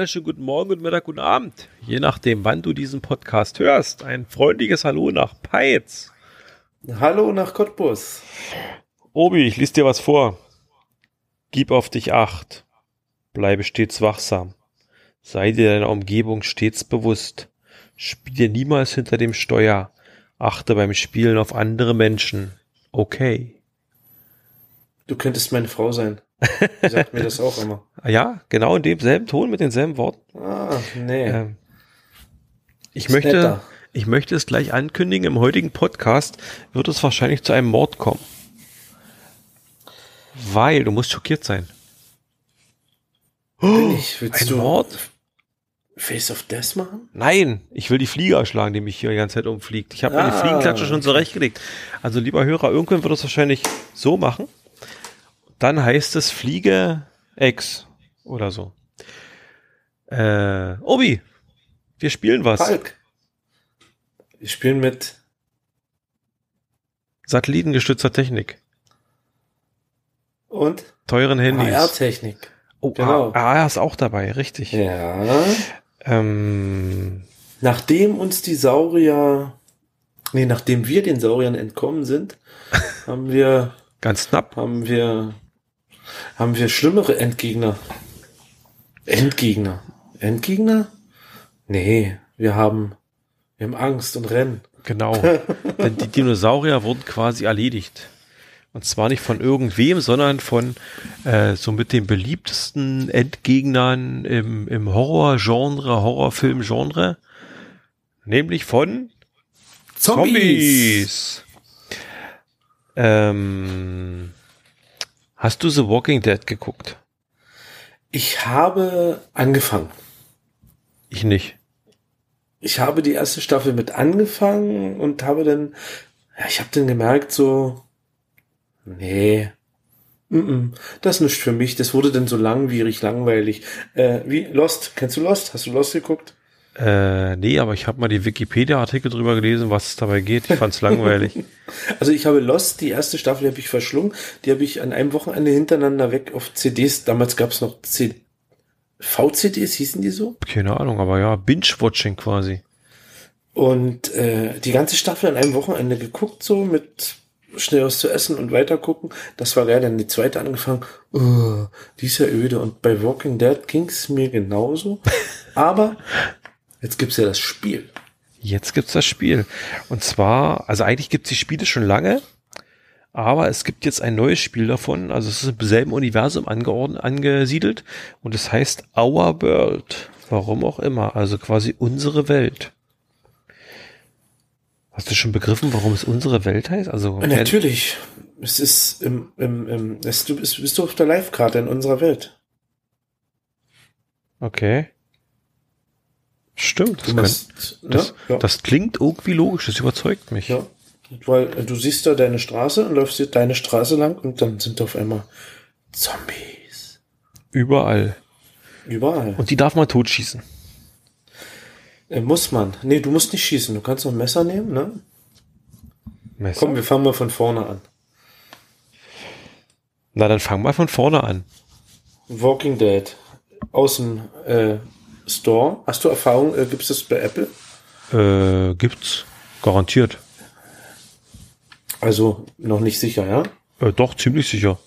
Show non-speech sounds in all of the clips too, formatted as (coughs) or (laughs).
wunderschönen guten Morgen, guten Mittag, guten Abend. Je nachdem, wann du diesen Podcast hörst. Ein freundliches Hallo nach Peitz. Hallo nach Cottbus. Obi, ich lese dir was vor. Gib auf dich acht. Bleibe stets wachsam. Sei dir deiner Umgebung stets bewusst. Spiele niemals hinter dem Steuer. Achte beim Spielen auf andere Menschen. Okay. Du könntest meine Frau sein. Die sagt mir das auch (laughs) immer. Ja, genau in demselben Ton mit denselben Worten. Ah, nee. Ähm, ich Ist möchte, netter. ich möchte es gleich ankündigen. Im heutigen Podcast wird es wahrscheinlich zu einem Mord kommen. Weil du musst schockiert sein. Bin ich. Willst Ein du Mord? Face of Death machen? Nein, ich will die Fliege erschlagen, die mich hier die ganze Zeit umfliegt. Ich habe Ah. Fliegenklatsche schon zurechtgelegt. Also lieber Hörer, irgendwann wird es wahrscheinlich so machen. Dann heißt es Fliege X oder so. Äh, Obi, wir spielen was. Falk. Wir spielen mit Satellitengestützter Technik. und Teuren Handys. AR-Technik. Oh, genau. AR ist auch dabei, richtig. Ja. Ähm, Nachdem uns die Saurier, nee, nachdem wir den Sauriern entkommen sind, (laughs) haben wir, ganz knapp. haben wir, haben wir schlimmere Endgegner. Endgegner. Endgegner? Nee, wir haben, wir haben Angst und rennen. Genau. (laughs) Denn die Dinosaurier wurden quasi erledigt. Und zwar nicht von irgendwem, sondern von äh, so mit den beliebtesten Endgegnern im, im Horror-Genre, Horrorfilm-Genre. Nämlich von Zombies. Ähm, hast du The Walking Dead geguckt? Ich habe angefangen. Ich nicht. Ich habe die erste Staffel mit angefangen und habe dann, ja, ich habe dann gemerkt, so, nee, mm -mm, das ist nicht für mich. Das wurde dann so langwierig, langweilig. Äh, wie Lost? Kennst du Lost? Hast du Lost geguckt? Äh, nee, aber ich habe mal die Wikipedia-Artikel drüber gelesen, was es dabei geht. Ich fand's langweilig. (laughs) Also ich habe Lost, die erste Staffel habe ich verschlungen. Die habe ich an einem Wochenende hintereinander weg auf CDs. Damals gab es noch C VCDs, hießen die so? Keine Ahnung, aber ja, Binge-Watching quasi. Und äh, die ganze Staffel an einem Wochenende geguckt, so mit schnell was zu essen und weiter gucken. Das war geil. Dann die zweite angefangen. Oh, die ist ja öde. Und bei Walking Dead ging's mir genauso. (laughs) Aber jetzt gibt's ja das Spiel. Jetzt gibt's das Spiel. Und zwar, also eigentlich gibt's die Spiele schon lange, aber es gibt jetzt ein neues Spiel davon. Also es ist im selben Universum angeordnet, angesiedelt und es heißt Our World. Warum auch immer. Also quasi unsere Welt. Hast du schon begriffen, warum es unsere Welt heißt? Also Natürlich. Es ist im, im, im es, du bist, bist du auf der Live-Karte in unserer Welt. Okay. Stimmt. Das, Du kann, das, ne? ja. das klingt irgendwie logisch. Das überzeugt mich. Ja. Weil äh, du siehst da deine Straße und läufst hier deine Straße lang und dann sind da auf einmal Zombies. Überall. Überall. Und die darf man totschießen. Äh, muss man. Nee, du musst nicht schießen. Du kannst noch ein Messer nehmen, ne? Messer? Komm, wir fangen mal von vorne an. Na, dann fang mal von vorne an. Walking Dead. Aus dem äh, Store. Hast du Erfahrung? Äh, Gibt es das bei Apple? Äh, gibt's. Garantiert. Also noch nicht sicher, ja? Äh, doch, ziemlich sicher.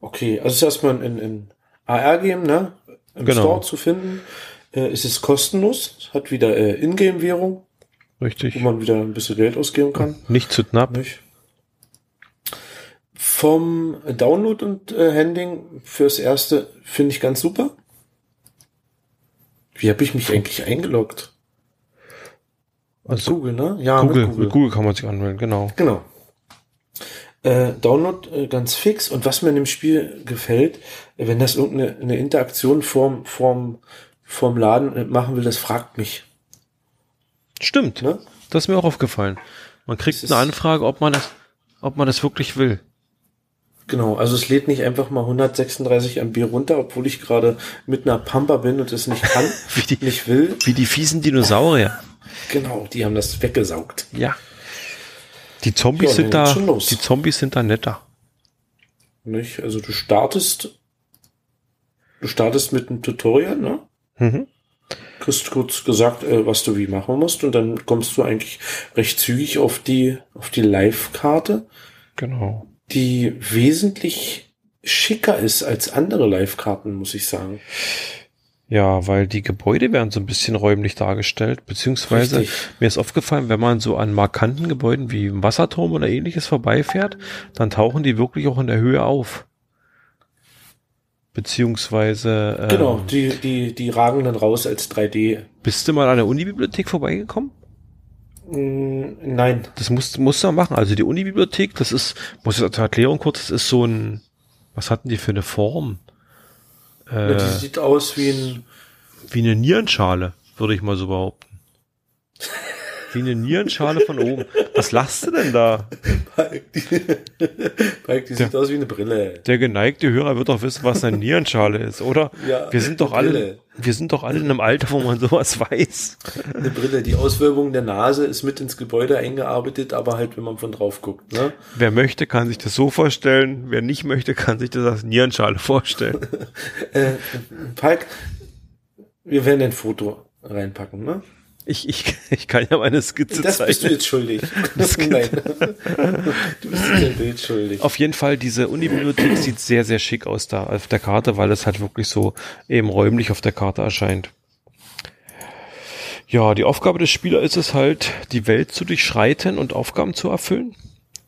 Okay, also ist erstmal in, in AR geben, ne? Im Genau. Store zu finden. Äh, es ist kostenlos. Hat wieder äh, Ingame-Währung, Richtig. wo man wieder ein bisschen Geld ausgeben kann. Nicht zu knapp. Nicht? Vom Download und äh, Handling fürs erste finde ich ganz super. Wie habe ich mich eigentlich eingeloggt? Mit Also, Google, ne? Ja, Google, mit Google. mit Google kann man sich anmelden, genau. Genau. Äh, Download äh, ganz fix und was mir in dem Spiel gefällt, äh, wenn das irgendeine eine Interaktion vorm, vorm, vorm Laden äh, machen will, das fragt mich. Stimmt. Ne? Das ist mir auch aufgefallen. Man kriegt eine Anfrage, ob man das, ob man das wirklich will. Genau, also es lädt nicht einfach mal 136 MB runter, obwohl ich gerade mit einer Pampa bin und es nicht kann, (laughs) Wie die, nicht will. wie die fiesen Dinosaurier. Genau, die haben das weggesaugt. Ja. Die Zombies Ja, sind da, die Zombies sind da netter. Nicht? Also du startest Du startest mit einem Tutorial, ne? Mhm. Kriegst kurz gesagt, äh, was du wie machen musst und dann kommst du eigentlich recht zügig auf die, auf die Live-Karte, Genau. Die wesentlich schicker ist als andere Live-Karten, muss ich sagen. Ja, weil die Gebäude werden so ein bisschen räumlich dargestellt, beziehungsweise Richtig. mir ist aufgefallen, wenn man so an markanten Gebäuden wie einem Wasserturm oder ähnliches vorbeifährt, dann tauchen die wirklich auch in der Höhe auf. Beziehungsweise, ähm, Genau, die, die, die ragen dann raus als 3D. bist du mal an der Unibibliothek vorbeigekommen? Mm, nein. Das musst, musst du machen. Also die Unibibliothek, das ist, muss ich zur Erklärung kurz, das ist so ein, was hatten die für eine Form? Äh, Die sieht aus wie ein, wie eine Nierenschale, würde ich mal so behaupten. (laughs) Wie eine Nierenschale von oben. Was lachst du denn da? Palk, die, Palk, die sieht aus wie eine Brille. Der geneigte Hörer wird doch wissen, was eine Nierenschale ist, oder? Ja, wir sind doch alle, Brille. wir sind doch alle in einem Alter, wo man sowas weiß. Eine Brille. Die Auswölbung der Nase ist mit ins Gebäude eingearbeitet, aber halt, wenn man von drauf guckt, ne? Wer möchte, kann sich das so vorstellen. Wer nicht möchte, kann sich das als Nierenschale vorstellen. (laughs) Äh, Palk, wir werden ein Foto reinpacken, ne? Ich, ich, (laughs) ich kann ja meine Skizze Das bist du jetzt schuldig. (laughs) Das (laughs) Nein. Du bist dir Bild schuldig. Auf jeden Fall, diese Unibibliothek sieht sehr, sehr schick aus da auf der Karte, weil es halt wirklich so eben räumlich auf der Karte erscheint. Ja, die Aufgabe des Spielers ist es halt, die Welt zu durchschreiten und Aufgaben zu erfüllen.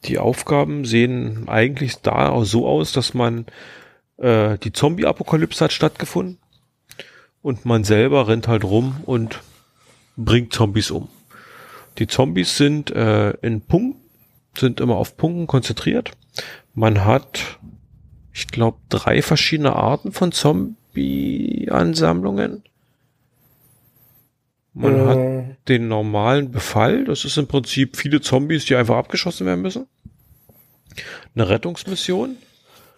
Die Aufgaben sehen eigentlich da auch so aus, dass man äh, die Zombie-Apokalypse hat stattgefunden und man selber rennt halt rum und bringt Zombies um. Die Zombies sind äh, in Punkten, sind immer auf Punkten konzentriert. Man hat, ich glaube, drei verschiedene Arten von Zombie-Ansammlungen. Man hat Äh, den normalen Befall. Das ist im Prinzip viele Zombies, die einfach abgeschossen werden müssen. Eine Rettungsmission.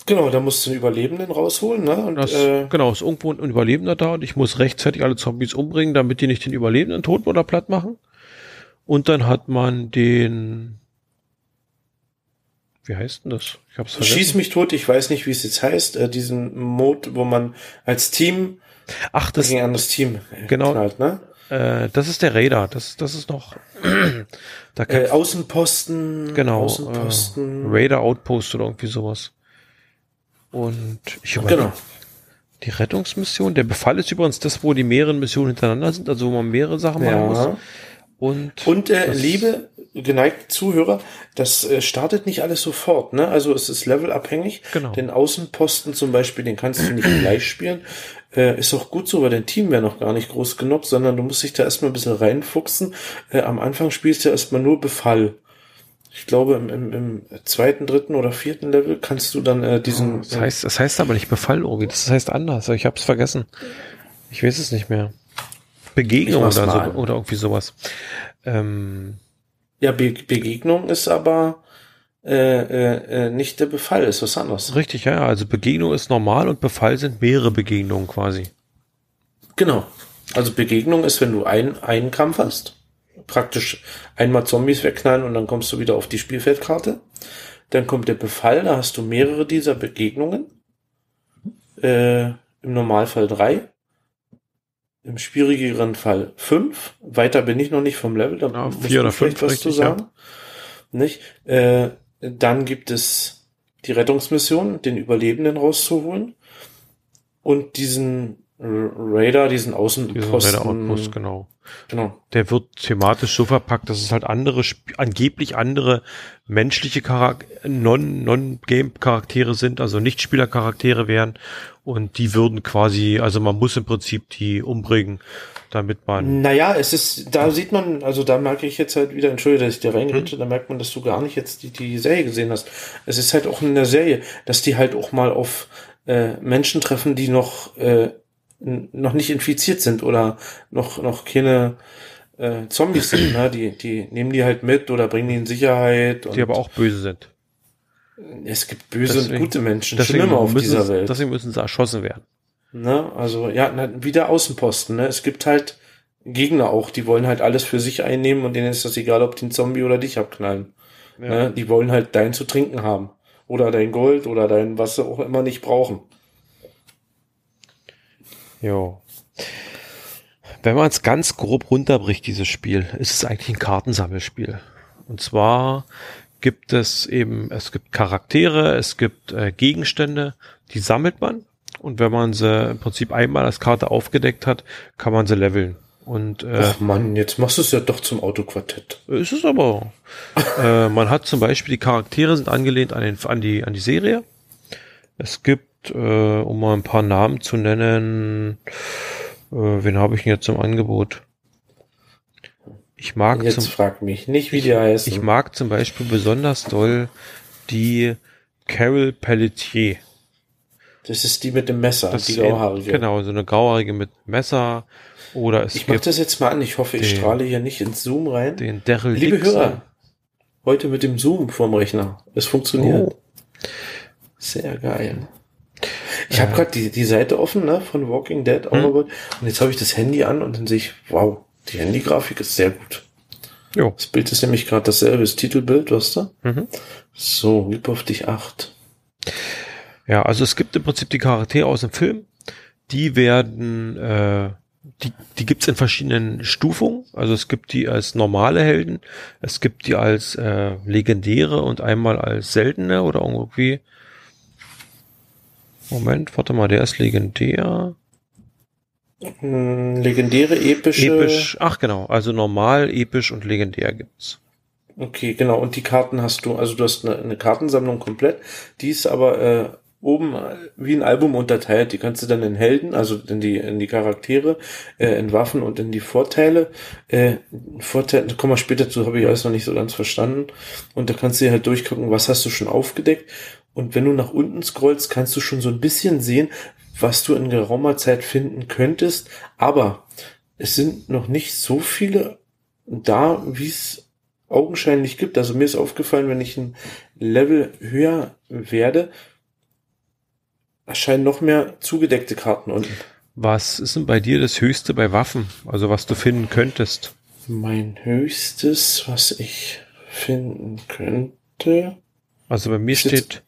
Genau, da musst du einen Überlebenden rausholen, ne? Und, Das, äh, genau, ist irgendwo ein Überlebender da und ich muss rechtzeitig alle Zombies umbringen, damit die nicht den Überlebenden tot oder platt machen. Und dann hat man den, wie heißt denn das? Ich hab's vergessen. Schieß mich tot, ich weiß nicht, wie es jetzt heißt, äh, diesen Mode, wo man als Team Ach, das, gegen ein anderes Team äh, Genau. knallt, ne? äh, das ist der Raider. Das, das ist noch, (clears throat) da Äh, Außenposten, genau, Außenposten. äh, Raider Outpost oder irgendwie sowas. Und ich überlege, genau. die Rettungsmission, der Befall ist übrigens das, wo die mehreren Missionen hintereinander sind, also wo man mehrere Sachen machen muss. Ja. Und, Und äh, liebe geneigte Zuhörer, das äh, startet nicht alles sofort, ne? Also es ist levelabhängig. Genau. Den Außenposten zum Beispiel, den kannst du nicht gleich spielen. Äh, ist auch gut so, weil dein Team wäre noch gar nicht groß genug, sondern du musst dich da erstmal ein bisschen reinfuchsen. Äh, am Anfang spielst du erstmal nur Befall. Ich glaube, im, im, im zweiten, dritten oder vierten Level kannst du dann äh, diesen. das heißt, das heißt aber nicht Befall irgendwie, das heißt anders. Ich hab's vergessen. Ich weiß es nicht mehr. Begegnung oder, so, oder irgendwie sowas. Ähm, ja, Be Begegnung ist aber äh, äh, äh, nicht der Befall, ist was anderes. richtig, ja, ja, also Begegnung ist normal und Befall sind mehrere Begegnungen quasi. Genau. Also Begegnung ist, wenn du ein, einen Kampf hast, praktisch einmal Zombies wegknallen und dann kommst du wieder auf die Spielfeldkarte. Dann kommt der Befall, da hast du mehrere dieser Begegnungen. Äh, Im Normalfall drei. Im schwierigeren Fall fünf. Weiter bin ich noch nicht vom Level, da Ja, musst vier oder fünf, was zu richtig, ja. sagen. Nicht? Äh, dann gibt es die Rettungsmission, den Überlebenden rauszuholen. Und diesen Radar, diesen Außenposten. Raider Outpost, genau. Genau. Der wird thematisch so verpackt, dass es halt andere, angeblich andere menschliche Charak Non- Non-Game-Charaktere sind, also Nicht-Spieler-Charaktere wären. Und die würden quasi, also man muss im Prinzip die umbringen, damit man, Naja, es ist, da sieht man, also da merke ich jetzt halt wieder, entschuldige, dass ich dir Mhm. reingeredet, da merkt man, dass du gar nicht jetzt die, die Serie gesehen hast. Es ist halt auch in der Serie, dass die halt auch mal auf äh, Menschen treffen, die noch, äh, noch nicht infiziert sind oder noch, noch keine äh, Zombies sind. Ne? Die, die nehmen die halt mit oder bringen die in Sicherheit. Und die aber auch böse sind. es gibt böse und Deswegen- gute Menschen, Deswegen schlimmer auf müssen, dieser Welt. deswegen müssen sie erschossen werden. Ne? Also ja, na, wieder Außenposten. Ne? Es gibt halt Gegner auch, die wollen halt alles für sich einnehmen und denen ist das egal, ob die einen Zombie oder dich abknallen. Ne? Die wollen halt dein zu trinken haben. Oder dein Gold oder dein, was sie auch immer nicht brauchen. Jo. Wenn man es ganz grob runterbricht, dieses Spiel, ist es eigentlich ein Kartensammelspiel. Und zwar gibt es eben, es gibt Charaktere, es gibt äh, Gegenstände, die sammelt man. Und wenn man sie im Prinzip einmal als Karte aufgedeckt hat, kann man sie leveln. Und äh, Ach Mann, jetzt machst du es ja doch zum Autoquartett. ist es aber. (laughs) äh, man hat zum Beispiel die Charaktere sind angelehnt an, den, an, die, an die Serie. Es gibt, äh, um mal ein paar Namen zu nennen, äh, wen habe ich denn jetzt im Angebot? Ich mag Jetzt zum, frag mich nicht, wie die heißen. ich mag zum Beispiel besonders doll die Carol Pelletier. das ist die mit dem Messer, Das die grauhaarige. Genau, so eine grauhaarige mit Messer. Oder es Ich mach gibt das jetzt mal an. Ich hoffe, ich den- strahle hier nicht ins Zoom rein. den Daryl Liebe Dixon. Hörer, heute mit dem Zoom vorm Rechner. Es funktioniert. Oh. Sehr geil. Ich habe gerade die, die Seite offen ne, von Walking Dead Hm. Overworld und jetzt habe ich das Handy an und dann sehe ich, wow, die Handygrafik ist sehr gut. Jo. Das Bild ist nämlich gerade dasselbe, das Titelbild, weißt du? Mhm. So, Lieb auf dich acht. Ja, also es gibt im Prinzip die Charaktere aus dem Film, die werden, äh, die, die gibt's in verschiedenen Stufungen. Also es gibt die als normale Helden, es gibt die als äh, legendäre und einmal als seltene oder irgendwie. Moment, warte mal, der ist legendär. Hm, legendäre, epische. Episch, ach genau, also normal, episch und legendär gibt's. Okay, genau. Und die Karten hast du, also du hast eine, eine Kartensammlung komplett. Die ist aber äh, oben wie ein Album unterteilt. Die kannst du dann in Helden, also in die in die Charaktere, äh, in Waffen und in die Vorteile. Äh, Vorteile, da kommen wir später zu, habe ich alles noch nicht so ganz verstanden. Und da kannst du dir halt durchgucken, was hast du schon aufgedeckt. Und wenn du nach unten scrollst, kannst du schon so ein bisschen sehen, was du in geraumer Zeit finden könntest. Aber es sind noch nicht so viele da, wie es augenscheinlich gibt. Also mir ist aufgefallen, wenn ich ein Level höher werde, erscheinen noch mehr zugedeckte Karten unten. Was ist denn bei dir das Höchste bei Waffen? Also was du finden könntest? Mein höchstes, was ich finden könnte. Also bei mir steht,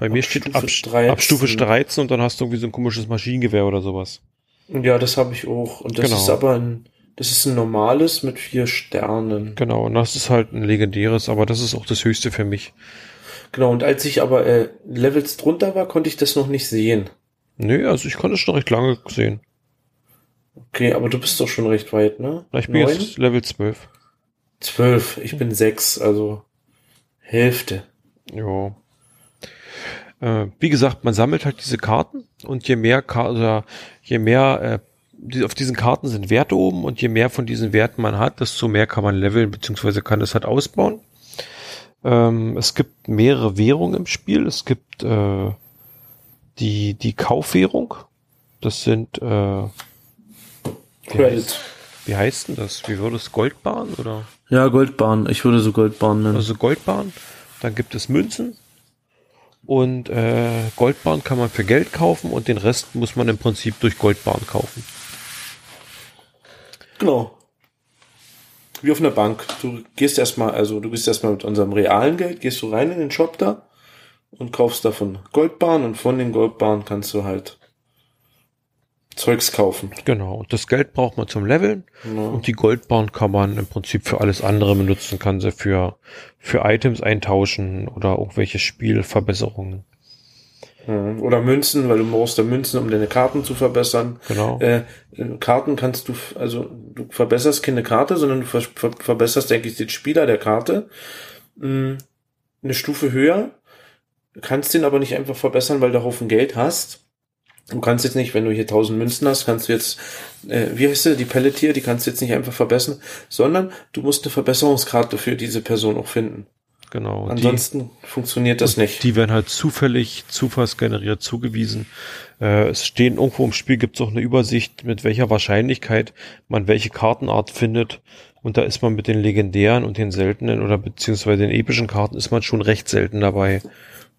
bei mir steht Stufe ab, 13. ab Stufe 13 und dann hast du irgendwie so ein komisches Maschinengewehr oder sowas. Ja, das habe ich auch. Und das Genau. ist aber ein, das ist ein normales mit vier Sternen. Genau, und das ist halt ein legendäres, aber das ist auch das Höchste für mich. Genau, und als ich aber äh, Levels drunter war, konnte ich das noch nicht sehen. Nö, also ich konnte es schon recht lange sehen. Okay, aber du bist doch schon recht weit, ne? Ich bin Neun? jetzt Level 12. Zwölf. Ich bin sechs, also Hälfte. Jo. Äh, wie gesagt, man sammelt halt diese Karten und je mehr Ka oder je mehr äh, die, auf diesen Karten sind Werte oben und je mehr von diesen Werten man hat, desto mehr kann man leveln, beziehungsweise kann es halt ausbauen. Ähm, es gibt mehrere Währungen im Spiel. Es gibt äh, die, die Kaufwährung. Das sind, äh, wie, heißt, wie heißt denn das? Wie würde es Goldbahn oder? Ja, Goldbahn. Ich würde so Goldbahn nennen. Also Goldbahn. Dann gibt es Münzen. Und äh, Goldbahn kann man für Geld kaufen und den Rest muss man im Prinzip durch Goldbahn kaufen. Genau. Wie auf einer Bank. Du gehst erstmal, also du gehst erstmal mit unserem realen Geld, gehst du rein in den Shop da und kaufst davon Goldbahn und von den Goldbahnen kannst du halt Zeugs kaufen. Genau. Und das Geld braucht man zum Leveln. Ja. Und die Goldbahn kann man im Prinzip für alles andere benutzen, kann sie für, für Items eintauschen oder irgendwelche Spielverbesserungen. Oder Münzen, weil du brauchst da Münzen, um deine Karten zu verbessern. Genau. Äh, Karten kannst du, also du verbesserst keine Karte, sondern du ver ver verbesserst, denke ich, den Spieler der Karte. Mm, Eine Stufe höher. Du kannst den aber nicht einfach verbessern, weil du Haufen Geld hast. Du kannst jetzt nicht, wenn du hier 1000 Münzen hast, kannst du jetzt, äh, wie heißt sie, die Pelletier, die kannst du jetzt nicht einfach verbessern, sondern du musst eine Verbesserungskarte für diese Person auch finden. Genau. Die- Ansonsten funktioniert das nicht. Die werden halt zufällig, zufallsgeneriert zugewiesen. Äh, es stehen irgendwo im Spiel, gibt es auch eine Übersicht, mit welcher Wahrscheinlichkeit man welche Kartenart findet. Und da ist man mit den legendären und den seltenen oder beziehungsweise den epischen Karten ist man schon recht selten dabei.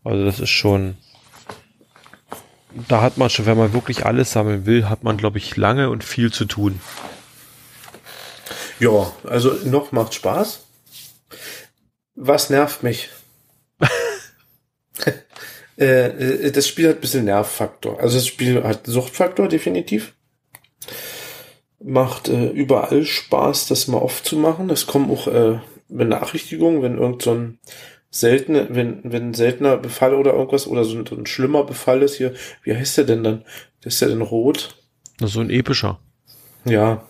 Also das ist schon, da hat man schon, wenn man wirklich alles sammeln will, hat man, glaube ich, lange und viel zu tun. Ja, also noch macht Spaß. Was nervt mich? (laughs) Äh, äh, das Spiel hat ein bisschen Nervfaktor. Also das Spiel hat Suchtfaktor, definitiv. Macht äh, überall Spaß, das mal aufzumachen. Es kommen auch äh, Benachrichtigungen, wenn irgend so ein seltene, wenn, wenn ein seltener Befall oder irgendwas oder so ein, so ein schlimmer Befall ist hier, wie heißt der denn dann? Ist ja dann rot. So ein epischer. Ja.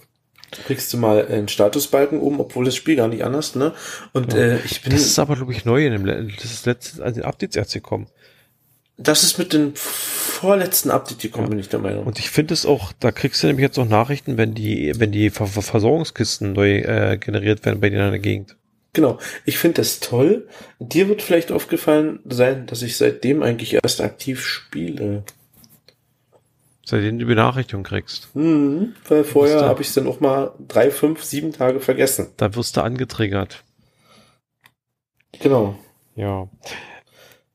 Kriegst du mal einen Statusbalken oben, obwohl das Spiel gar nicht anders, ne? Und Ja. äh, ich bin. Das ist aber, glaube ich, neu in dem, das ist letztes, an den Updates erst gekommen. Das ist mit dem vorletzten Update gekommen, bin ich der Meinung. Und ich finde es auch, da kriegst du nämlich jetzt auch Nachrichten, wenn die, wenn die Ver Versorgungskisten neu äh, generiert werden bei dir in der Gegend. Genau. Ich finde das toll. Dir wird vielleicht aufgefallen sein, dass ich seitdem eigentlich erst aktiv spiele. Seitdem du die Benachrichtigung kriegst. Hm, weil vorher habe ich es dann auch mal drei, fünf, sieben Tage vergessen. Da wirst du angetriggert. Genau. Ja.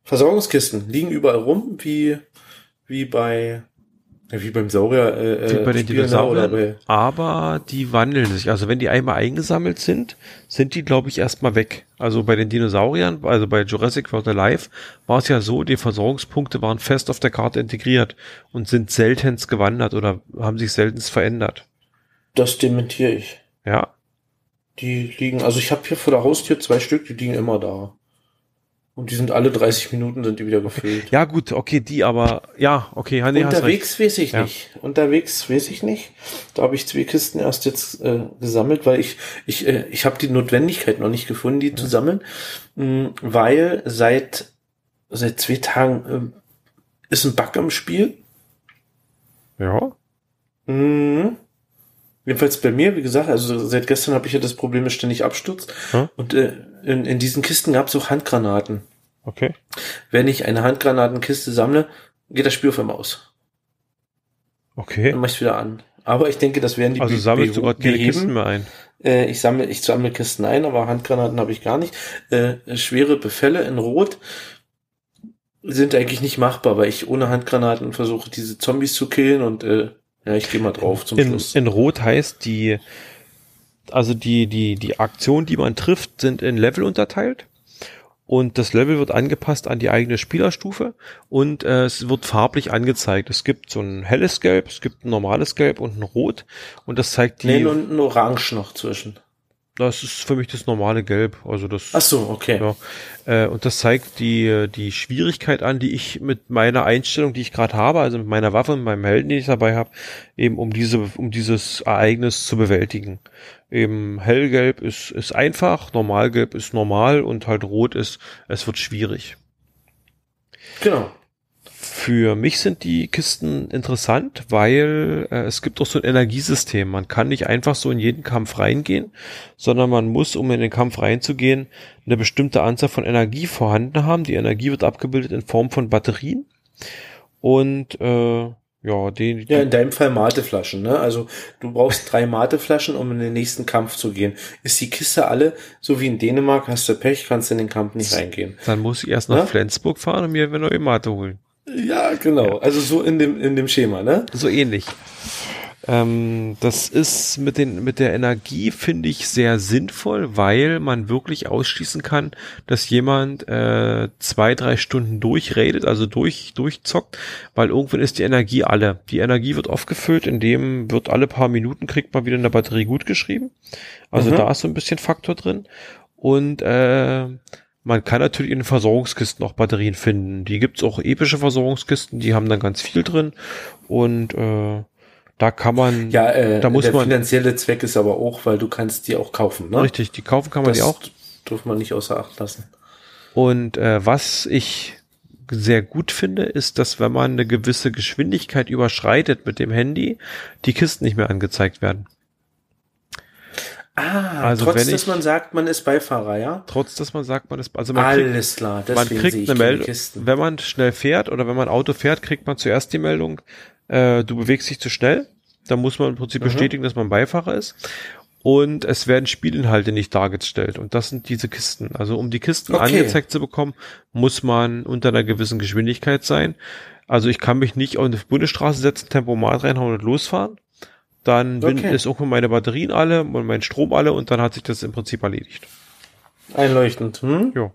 Versorgungskisten liegen überall rum, wie, wie bei, wie beim Saurier, äh, Wie bei den ne, oder Dinosauriern. bei, Aber die wandeln sich. Also wenn die einmal eingesammelt sind, sind die, glaube ich, erstmal weg. Also bei den Dinosauriern, also bei Jurassic World Alive, war es ja so, die Versorgungspunkte waren fest auf der Karte integriert und sind seltenst gewandert oder haben sich seltenst verändert. das dementiere ich. Ja. Die liegen, also ich habe hier vor der Haustür zwei Stück, die liegen immer da. Und die sind alle 30 Minuten sind die wieder gefüllt. Ja, gut, okay, die aber, ja, okay, nee. Unterwegs weiß ich Ja. nicht. Unterwegs weiß ich nicht. Da habe ich zwei Kisten erst jetzt äh, gesammelt, weil ich ich äh, ich habe die Notwendigkeit noch nicht gefunden, die zu sammeln, mh, weil seit seit zwei Tagen ähm, ist ein Bug im Spiel. Ja. Mhm. Jedenfalls bei mir, wie gesagt, also seit gestern habe ich ja das Problem, dass ständig abstürzt. Hm? Und äh, in, in diesen Kisten gab es auch Handgranaten. Okay. Wenn ich eine Handgranatenkiste sammle, geht das Spiel auf einmal aus. Okay. Dann mach ich wieder an. Aber ich denke, das werden die Also sammelst du gerade keine. Kisten mehr ein. Äh, ich sammle, ich sammle Kisten ein, aber Handgranaten habe ich gar nicht. Äh, schwere Befälle in Rot sind eigentlich nicht machbar, weil ich ohne Handgranaten versuche, diese Zombies zu killen und äh, ja, ich gehe mal drauf zum In, Schluss. in Rot heißt die, also die, die, die Aktionen, die man trifft, sind in Level unterteilt. Und das Level wird angepasst an die eigene Spielerstufe und äh, es wird farblich angezeigt. Es gibt so ein helles Gelb, es gibt ein normales Gelb und ein Rot. Und das zeigt die. nee, und ein Orange noch zwischen. Das ist für mich das normale Gelb. Also das. Ach so, okay. Ja. Äh, und das zeigt die, die Schwierigkeit an, die ich mit meiner Einstellung, die ich gerade habe, also mit meiner Waffe und meinem Helden, den ich dabei habe, eben um diese, um dieses Ereignis zu bewältigen. Eben hellgelb ist, ist einfach, normalgelb ist normal und halt rot ist, es wird schwierig. Genau. Für mich sind die Kisten interessant, weil äh, es gibt auch so ein Energiesystem. Man kann nicht einfach so in jeden Kampf reingehen, sondern man muss, um in den Kampf reinzugehen, eine bestimmte Anzahl von Energie vorhanden haben. Die Energie wird abgebildet in Form von Batterien. Und äh, ja, die Ja, in deinem Fall Mateflaschen, ne? Also du brauchst drei Mateflaschen, um in den nächsten Kampf zu gehen. Ist die Kiste alle, so wie in Dänemark, hast du Pech, kannst in den Kampf nicht reingehen. dann muss ich erst nach Ja? Flensburg fahren und mir eine neue Mate holen. Ja, genau. Also so in dem, in dem Schema, ne? So ähnlich. Ähm, das ist mit den mit der Energie finde ich sehr sinnvoll, weil man wirklich ausschließen kann, dass jemand äh, zwei drei Stunden durchredet, also durch durchzockt, weil irgendwann ist die Energie alle. Die Energie wird aufgefüllt, indem wird alle paar Minuten kriegt man wieder eine Batterie gut geschrieben. Also Mhm. da ist so ein bisschen Faktor drin und äh, man kann natürlich in den Versorgungskisten auch Batterien finden. Die gibt's auch epische Versorgungskisten, die haben dann ganz viel drin und äh, da kann man, Ja, äh, da muss der man, finanzielle Zweck ist aber auch, weil du kannst die auch kaufen, ne? richtig, die kaufen kann man das die auch. Darf man nicht außer Acht lassen. Und äh, was ich sehr gut finde, ist, dass wenn man eine gewisse Geschwindigkeit überschreitet mit dem Handy, die Kisten nicht mehr angezeigt werden. Ah, Also trotz, wenn dass ich- man sagt, man ist Beifahrer, ja? Trotz, dass man sagt, man ist, also man kriegt, Alles klar, man kriegt eine Meldung, wenn man schnell fährt oder wenn man Auto fährt, kriegt man zuerst die Meldung, äh, du bewegst dich zu schnell. Da muss man im Prinzip Mhm. bestätigen, dass man Beifahrer ist. Und es werden Spielinhalte nicht dargestellt. Und das sind diese Kisten. Also um die Kisten Okay. angezeigt zu bekommen, muss man unter einer gewissen Geschwindigkeit sein. Also ich kann mich nicht auf eine Bundesstraße setzen, Tempomat reinhauen und losfahren. Dann bin, Okay. ist irgendwann meine Batterien alle und mein Strom alle und dann hat sich das im Prinzip erledigt. Einleuchtend, hm? Ja.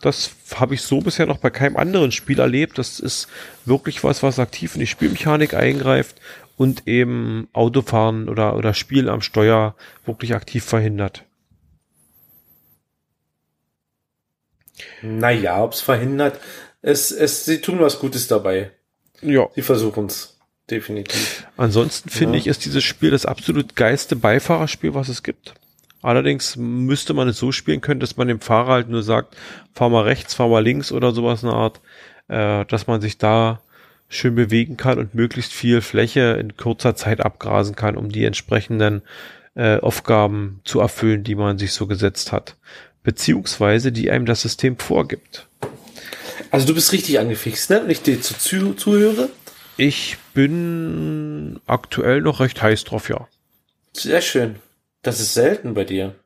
Das habe ich so bisher noch bei keinem anderen Spiel erlebt. Das ist wirklich was, was aktiv in die Spielmechanik eingreift und eben Autofahren oder, oder Spiel am Steuer wirklich aktiv verhindert. Naja, ob es verhindert, es, es, sie tun was Gutes dabei. Ja. Sie versuchen es. Definitiv. Ansonsten finde ja. ich, ist dieses Spiel das absolut geilste Beifahrerspiel, was es gibt. Allerdings müsste man es so spielen können, dass man dem Fahrer halt nur sagt, fahr mal rechts, fahr mal links oder sowas in der Art, äh, dass man sich da schön bewegen kann und möglichst viel Fläche in kurzer Zeit abgrasen kann, um die entsprechenden äh, Aufgaben zu erfüllen, die man sich so gesetzt hat. Beziehungsweise die einem das System vorgibt. Also du bist richtig angefixt, ne? Wenn ich dir zu, zuhöre. Ich bin aktuell noch recht heiß drauf, ja. Sehr schön. Das ist selten bei dir.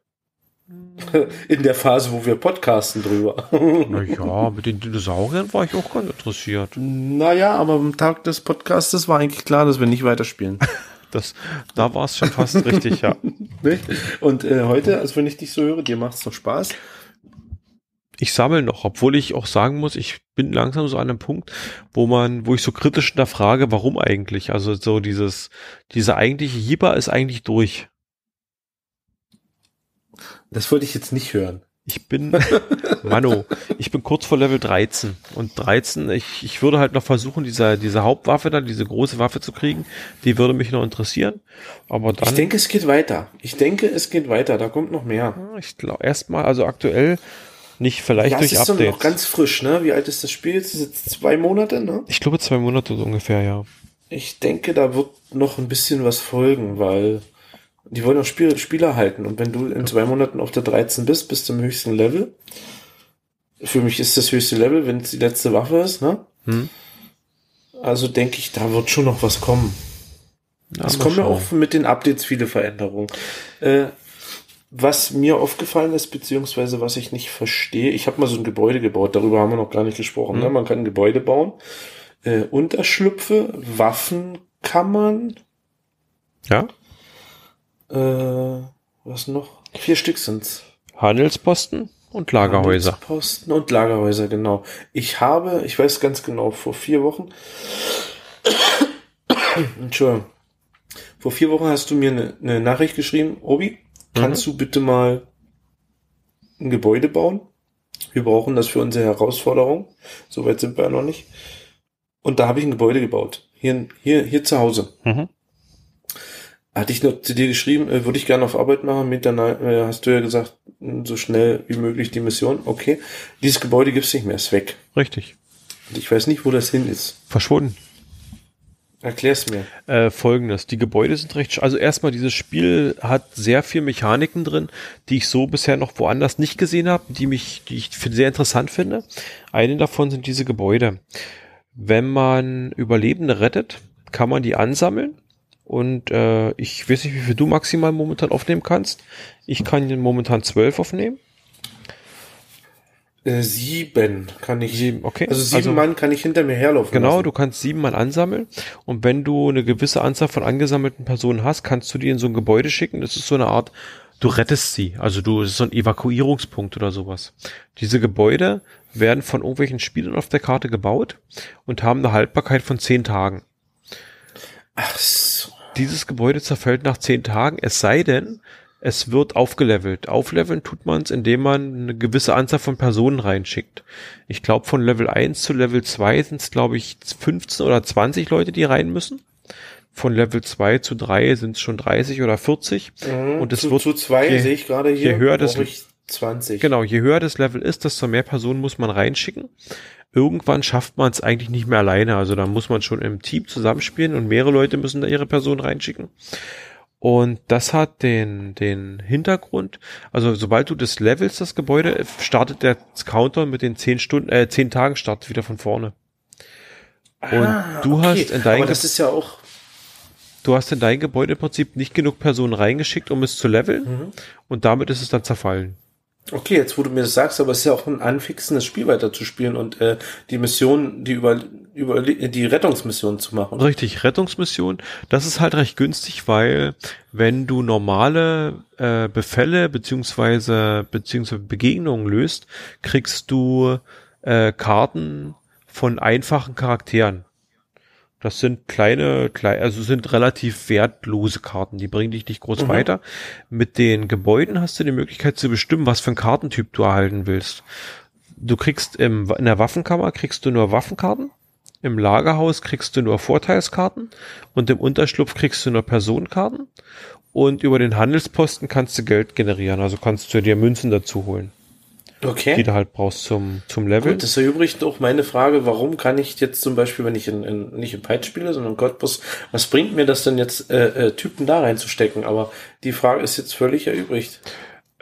(laughs) In der Phase, wo wir podcasten drüber. (laughs) Naja, mit den Dinosauriern war ich auch ganz interessiert. Naja, aber am Tag des Podcastes war eigentlich klar, dass wir nicht weiterspielen. (laughs) Das, da war es schon fast richtig, ja. Und äh, heute, also wenn ich dich so höre, dir macht es noch Spaß. Ich sammle noch, obwohl ich auch sagen muss, ich bin langsam so an einem Punkt, wo man, wo ich so kritisch da frage, warum eigentlich? Also so dieses, diese eigentliche Jibber ist eigentlich durch. Das wollte ich jetzt nicht hören. Ich bin, Mano, ich bin kurz vor Level 13. Und 13, ich, ich würde halt noch versuchen, diese, diese Hauptwaffe da, diese große Waffe zu kriegen. Die würde mich noch interessieren. Aber dann. Ich denke, es geht weiter. Ich denke, es geht weiter. Da kommt noch mehr. Ich glaube, erstmal, also aktuell nicht vielleicht ja, durch es ist Updates. noch ganz frisch, ne? Wie alt ist das Spiel? Jetzt ist jetzt zwei Monate, ne? Ich glaube zwei Monate so ungefähr, ja. Ich denke, da wird noch ein bisschen was folgen, weil die wollen auch Spiel, Spieler halten. Und wenn du in zwei Monaten auf der 13 bist, bist du im höchsten Level. Für mich ist das höchste Level, wenn es die letzte Waffe ist, ne? Hm. Also denke ich, da wird schon noch was kommen. Ja, es kommen ja auch mit den Updates viele Veränderungen. Äh, was mir aufgefallen ist, beziehungsweise was ich nicht verstehe, ich habe mal so ein Gebäude gebaut, darüber haben wir noch gar nicht gesprochen. Ne? Hm. Ne? Man kann ein Gebäude bauen, äh, Unterschlüpfe, Waffenkammern. Ja. Äh, was noch? Vier Stück sind's. Handelsposten und Lagerhäuser. Handelsposten und Lagerhäuser, genau. Ich habe, ich weiß ganz genau, vor vier Wochen, (coughs) Entschuldigung, vor vier Wochen hast du mir eine, eine Nachricht geschrieben, Obi, kannst mhm. du bitte mal ein Gebäude bauen? Wir brauchen das für unsere Herausforderung. Soweit sind wir ja noch nicht. Und da habe ich ein Gebäude gebaut. Hier, hier, hier zu Hause. Mhm hatte ich noch zu dir geschrieben, äh, würde ich gerne auf Arbeit machen, mit der, äh, hast du ja gesagt, so schnell wie möglich die Mission. Okay, dieses Gebäude gibt's nicht mehr, ist weg. Richtig. Und ich weiß nicht, wo das hin ist. Verschwunden. Erklär's mir. Äh, Folgendes, die Gebäude sind recht, also erstmal dieses Spiel hat sehr viel Mechaniken drin, die ich so bisher noch woanders nicht gesehen habe, die mich, die ich sehr interessant finde. Eine davon sind diese Gebäude. Wenn man Überlebende rettet, kann man die ansammeln und äh, ich weiß nicht, wie viel du maximal momentan aufnehmen kannst. Ich kann momentan zwölf aufnehmen. Äh, sieben kann ich. Sieben, okay. Also sieben also, Mann kann ich hinter mir herlaufen. Genau, lassen. du kannst sieben Mann ansammeln. Und wenn du eine gewisse Anzahl von angesammelten Personen hast, kannst du die in so ein Gebäude schicken. Das ist so eine Art, du rettest sie. Also du, das ist so ein Evakuierungspunkt oder sowas. Diese Gebäude werden von irgendwelchen Spielern auf der Karte gebaut und haben eine Haltbarkeit von zehn Tagen. Ach so. Dieses Gebäude zerfällt nach zehn Tagen, es sei denn, es wird aufgelevelt. Aufleveln tut man es, indem man eine gewisse Anzahl von Personen reinschickt. Ich glaube, von Level 1 zu Level 2 sind es, glaube ich, 15 oder 20 Leute, die rein müssen. Von Level 2 zu 3 sind es schon 30 oder 40. Mhm, und es zu, wird zu 2 sehe ich gerade hier. Je höher das, 20. Genau, je höher das Level ist, desto mehr Personen muss man reinschicken irgendwann schafft man es eigentlich nicht mehr alleine. Also da muss man schon im Team zusammenspielen und mehrere Leute müssen da ihre Person reinschicken. Und das hat den, den Hintergrund, also sobald du das levelst, das Gebäude, startet der Counter mit den zehn Stunden, äh, zehn Tagen Start wieder von vorne. Und ah, du okay. hast in dein Aber das ist ja auch. Du hast in dein Gebäude im Prinzip nicht genug Personen reingeschickt, um es zu leveln. Mhm. Und damit ist es dann zerfallen. Okay, jetzt wo du mir das sagst, aber es ist ja auch ein anfixendes Spiel weiterzuspielen und äh, die Mission, die über, über die Rettungsmission zu machen. Richtig, Rettungsmission, das ist halt recht günstig, weil wenn du normale äh, Befälle beziehungsweise beziehungsweise Begegnungen löst, kriegst du äh, Karten von einfachen Charakteren. Das sind kleine, kleine, also sind relativ wertlose Karten, die bringen dich nicht groß mhm. weiter. Mit den Gebäuden hast du die Möglichkeit zu bestimmen, was für einen Kartentyp du erhalten willst. Du kriegst im, in der Waffenkammer kriegst du nur Waffenkarten, im Lagerhaus kriegst du nur Vorteilskarten und im Unterschlupf kriegst du nur Personenkarten und über den Handelsposten kannst du Geld generieren, also kannst du dir Münzen dazu holen okay. die du halt brauchst zum, zum Level. Gut, das erübrigt auch meine Frage, warum kann ich jetzt zum Beispiel, wenn ich in, in nicht in Python spiele, sondern in Godbus, was bringt mir das denn jetzt, äh, äh, Typen da reinzustecken? Aber die Frage ist jetzt völlig erübrigt.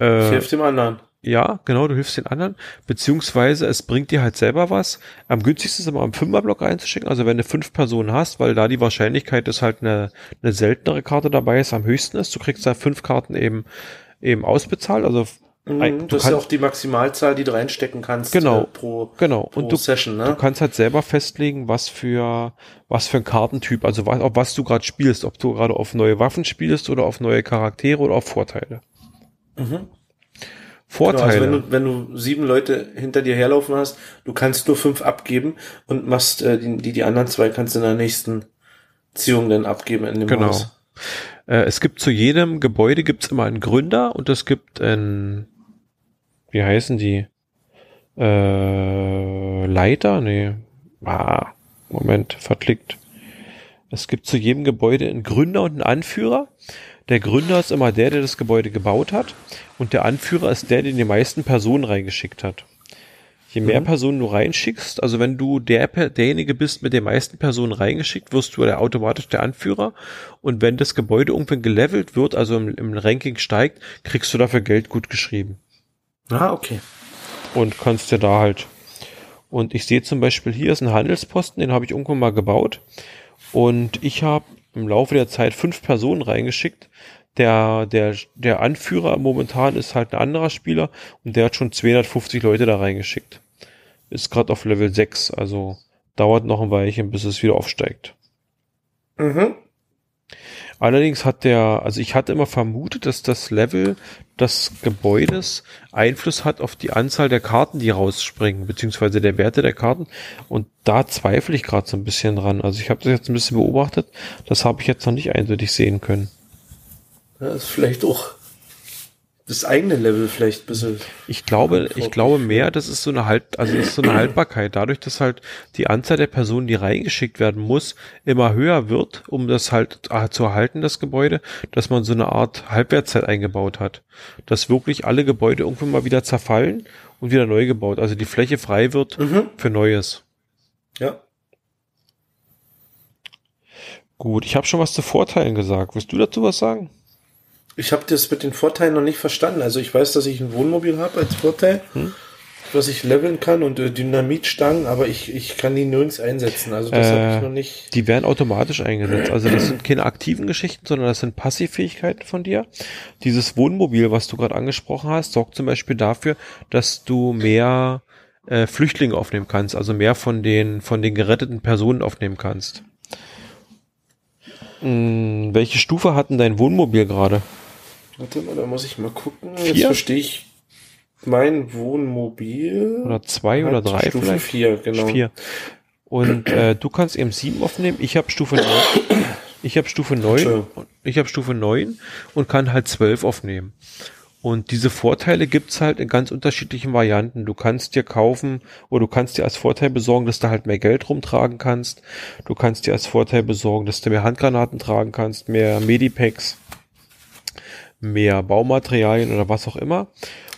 Äh, ich helfe dem anderen. Ja, genau, du hilfst den anderen, beziehungsweise es bringt dir halt selber was. Am günstigsten ist immer am Fünferblock reinzuschicken, also wenn du fünf Personen hast, weil da die Wahrscheinlichkeit, dass halt eine, eine seltenere Karte dabei ist, am höchsten ist. Du kriegst da fünf Karten eben, eben ausbezahlt, also Mhm, das ist ja auch die Maximalzahl, die du reinstecken kannst genau, äh, pro, genau. Pro und du, Session. Ne? Du kannst halt selber festlegen, was für was für ein Kartentyp, also was, auf was du gerade spielst, ob du gerade auf neue Waffen spielst oder auf neue Charaktere oder auf Vorteile. Mhm. Vorteile. Genau, also wenn du, wenn du sieben Leute hinter dir herlaufen hast, du kannst nur fünf abgeben und machst äh, die, die, anderen zwei kannst du in der nächsten Ziehung dann abgeben in dem genau. Haus. Äh, es gibt zu jedem Gebäude gibt's immer einen Gründer und es gibt einen wie heißen die? Äh, Leiter? Nee. Ah, Moment, verklickt. Es gibt zu jedem Gebäude einen Gründer und einen Anführer. Der Gründer ist immer der, der das Gebäude gebaut hat. Und der Anführer ist der, der die meisten Personen reingeschickt hat. Je mehr mhm. Personen du reinschickst, also wenn du der, derjenige bist mit den meisten Personen reingeschickt, wirst du der, automatisch der Anführer. Und wenn das Gebäude irgendwann gelevelt wird, also im, im Ranking steigt, kriegst du dafür Geld gut geschrieben. Ah, okay. Und kannst dir da halt. Und ich sehe zum Beispiel, hier ist ein Handelsposten, den habe ich irgendwann mal gebaut. Und ich habe im Laufe der Zeit fünf Personen reingeschickt. Der, der, der Anführer momentan ist halt ein anderer Spieler und der hat schon 250 Leute da reingeschickt. Ist gerade auf Level 6, also dauert noch ein Weilchen, bis es wieder aufsteigt. Mhm. Allerdings hat der, also ich hatte immer vermutet, dass das Level des Gebäudes Einfluss hat auf die Anzahl der Karten, die rausspringen, beziehungsweise der Werte der Karten. Und da zweifle ich gerade so ein bisschen dran. Also ich habe das jetzt ein bisschen beobachtet. Das habe ich jetzt noch nicht eindeutig sehen können. Das ist vielleicht auch das eigene Level vielleicht ein bisschen. Ich glaube, ich glaube mehr, das ist so eine Halt, also das ist so eine Haltbarkeit. Dadurch, dass halt die Anzahl der Personen, die reingeschickt werden muss, immer höher wird, um das halt äh, zu erhalten, das Gebäude, dass man so eine Art Halbwertszeit eingebaut hat. Dass wirklich alle Gebäude irgendwann mal wieder zerfallen und wieder neu gebaut. Also die Fläche frei wird mhm. für Neues. Ja. Gut, ich habe schon was zu Vorteilen gesagt. Willst du dazu was sagen? Ich habe das mit den Vorteilen noch nicht verstanden. Also ich weiß, dass ich ein Wohnmobil habe als Vorteil, hm? was ich leveln kann und äh, Dynamitstangen, aber ich, ich kann die nirgends einsetzen. Also das äh, habe ich noch nicht. Die werden automatisch eingesetzt. Also das sind keine aktiven Geschichten, sondern das sind Passivfähigkeiten von dir. Dieses Wohnmobil, was du gerade angesprochen hast, sorgt zum Beispiel dafür, dass du mehr äh, Flüchtlinge aufnehmen kannst, also mehr von den von den geretteten Personen aufnehmen kannst. Hm, welche Stufe hat denn dein Wohnmobil gerade? Warte mal, da muss ich mal gucken. Vier? Jetzt verstehe ich mein Wohnmobil. Oder zwei oder drei Stufe vielleicht? vier, genau. Vier. Und äh, du kannst eben sieben aufnehmen. Ich habe Stufe neun. Ich habe Stufe neun. Ich habe Stufe neun und kann halt zwölf aufnehmen. Und diese Vorteile gibt's halt in ganz unterschiedlichen Varianten. Du kannst dir kaufen oder du kannst dir als Vorteil besorgen, dass du halt mehr Geld rumtragen kannst. Du kannst dir als Vorteil besorgen, dass du mehr Handgranaten tragen kannst, mehr Medipacks mehr Baumaterialien oder was auch immer.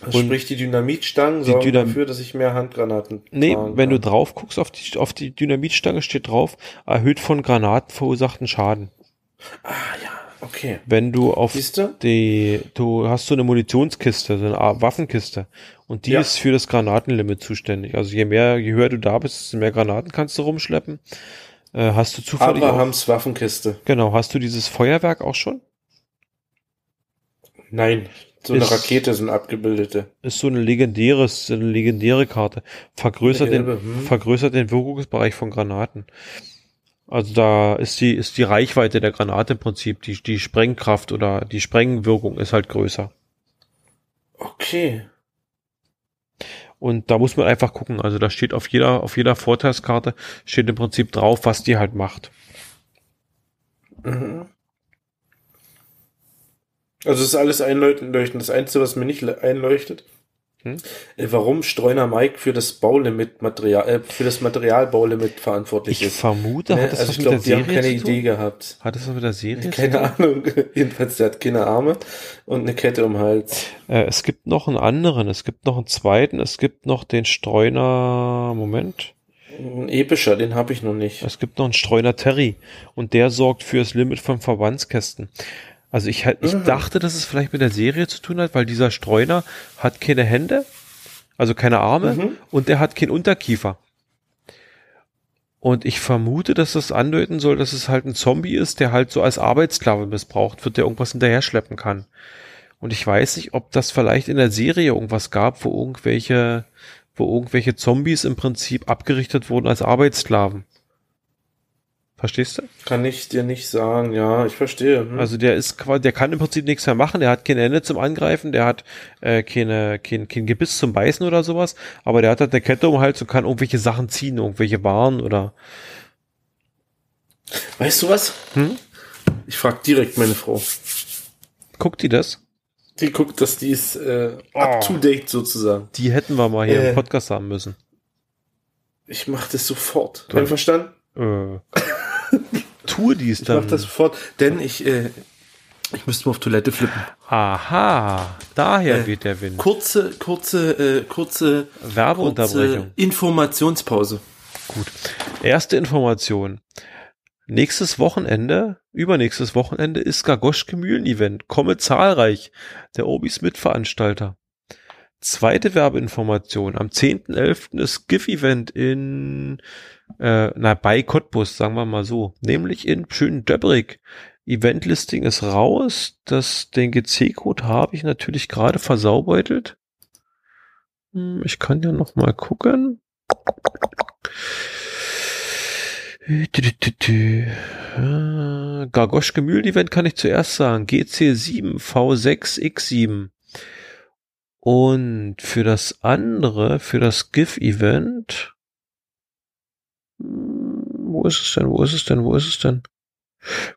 Also und sprich, die Dynamitstangen die sorgen Dynam dafür, dass ich mehr Handgranaten Nee, wenn du drauf guckst auf die, auf die Dynamitstange steht drauf, erhöht von Granaten verursachten Schaden. Ah, ja, okay. Wenn du auf Siehste? die, du hast so eine Munitionskiste, so eine Waffenkiste. Und die ja. ist für das Granatenlimit zuständig. Also je mehr, je höher du da bist, desto mehr Granaten kannst du rumschleppen. Äh, hast du zufällig Abrahams Waffenkiste. Genau, hast du dieses Feuerwerk auch schon? Nein, So eine Ist- Rakete sind abgebildete. Ist so eine legendäres, so eine legendäre Karte. Vergrößert Eine den, hm. vergrößert den Wirkungsbereich von Granaten. Also da ist die, ist die Reichweite der Granate im Prinzip, die, die Sprengkraft oder die Sprengwirkung ist halt größer. Okay. Und da muss man einfach gucken. Also da steht auf jeder, auf jeder Vorteilskarte steht im Prinzip drauf, was die halt macht. Mhm. Also es ist alles einleuchtend. Das Einzige, was mir nicht le- einleuchtet, Hm? äh, warum Streuner Mike für das Baulimit Material, äh, für das Materialbaulimit verantwortlich Ich ist. vermute, Ne? hat das Also was ich glaube, die haben Serie keine zu tun? Idee gehabt. Hat das was mit der Serie Keine Ahnung. (laughs) Jedenfalls, der hat keine Arme und eine Kette um den Hals. Äh, es gibt noch einen anderen, es gibt noch einen zweiten, es gibt noch den Streuner, Moment, Ein epischer, den habe ich noch nicht. es gibt noch einen Streuner Terry und der sorgt für das Limit von Verbandskästen. Also ich, halt- ich dachte, dass es vielleicht mit der Serie zu tun hat, weil dieser Streuner hat keine Hände, also keine Arme Mhm. und der hat keinen Unterkiefer. Und ich vermute, dass das andeuten soll, dass es halt ein Zombie ist, der halt so als Arbeitssklave missbraucht wird, der irgendwas hinterher schleppen kann. Und ich weiß nicht, ob das vielleicht in der Serie irgendwas gab, wo irgendwelche, wo irgendwelche Zombies im Prinzip abgerichtet wurden als Arbeitssklaven. Verstehst du? Kann ich dir nicht sagen. Ja, ich verstehe. Hm. Also der ist quasi, der kann im Prinzip nichts mehr machen, der hat keine Hände zum Angreifen, der hat äh, keine, kein, kein Gebiss zum Beißen oder sowas, aber der hat halt eine Kette um den Hals und kann irgendwelche Sachen ziehen, irgendwelche Waren oder weißt du was? hm? Ich frage direkt meine Frau. guckt die das? Die guckt, dass die ist äh, Oh. up to date sozusagen. Die hätten wir mal hier Äh. im Podcast haben müssen. Ich mache das sofort. Toll. Einverstanden? Äh, (laughs) tue dies Ich dann. mache das sofort, denn ich äh, ich müsste mal auf Toilette flippen. Aha, daher Äh, weht der Wind. Kurze, kurze, äh, kurze, kurze Werbeunterbrechung. Informationspause. Gut. Erste Information. Nächstes Wochenende, übernächstes Wochenende ist Gagoschke Mühlen-Event. Komme zahlreich. Der Obi Smith Veranstalter. Zweite Werbeinformation. Am 10.11. ist GIF-Event in, äh, na, bei Cottbus, sagen wir mal so. Nämlich in schönen Döbrig. Eventlisting ist raus. Das, den GC-Code habe ich natürlich gerade versaubeutelt. Hm, Ich kann ja noch mal gucken. Dü. Äh, Gargoschke Mühlen-Event kann ich zuerst sagen. GC7 V6X7. Und für das andere, für das GIF-Event, hm, wo ist es denn, wo ist es denn, wo ist es denn?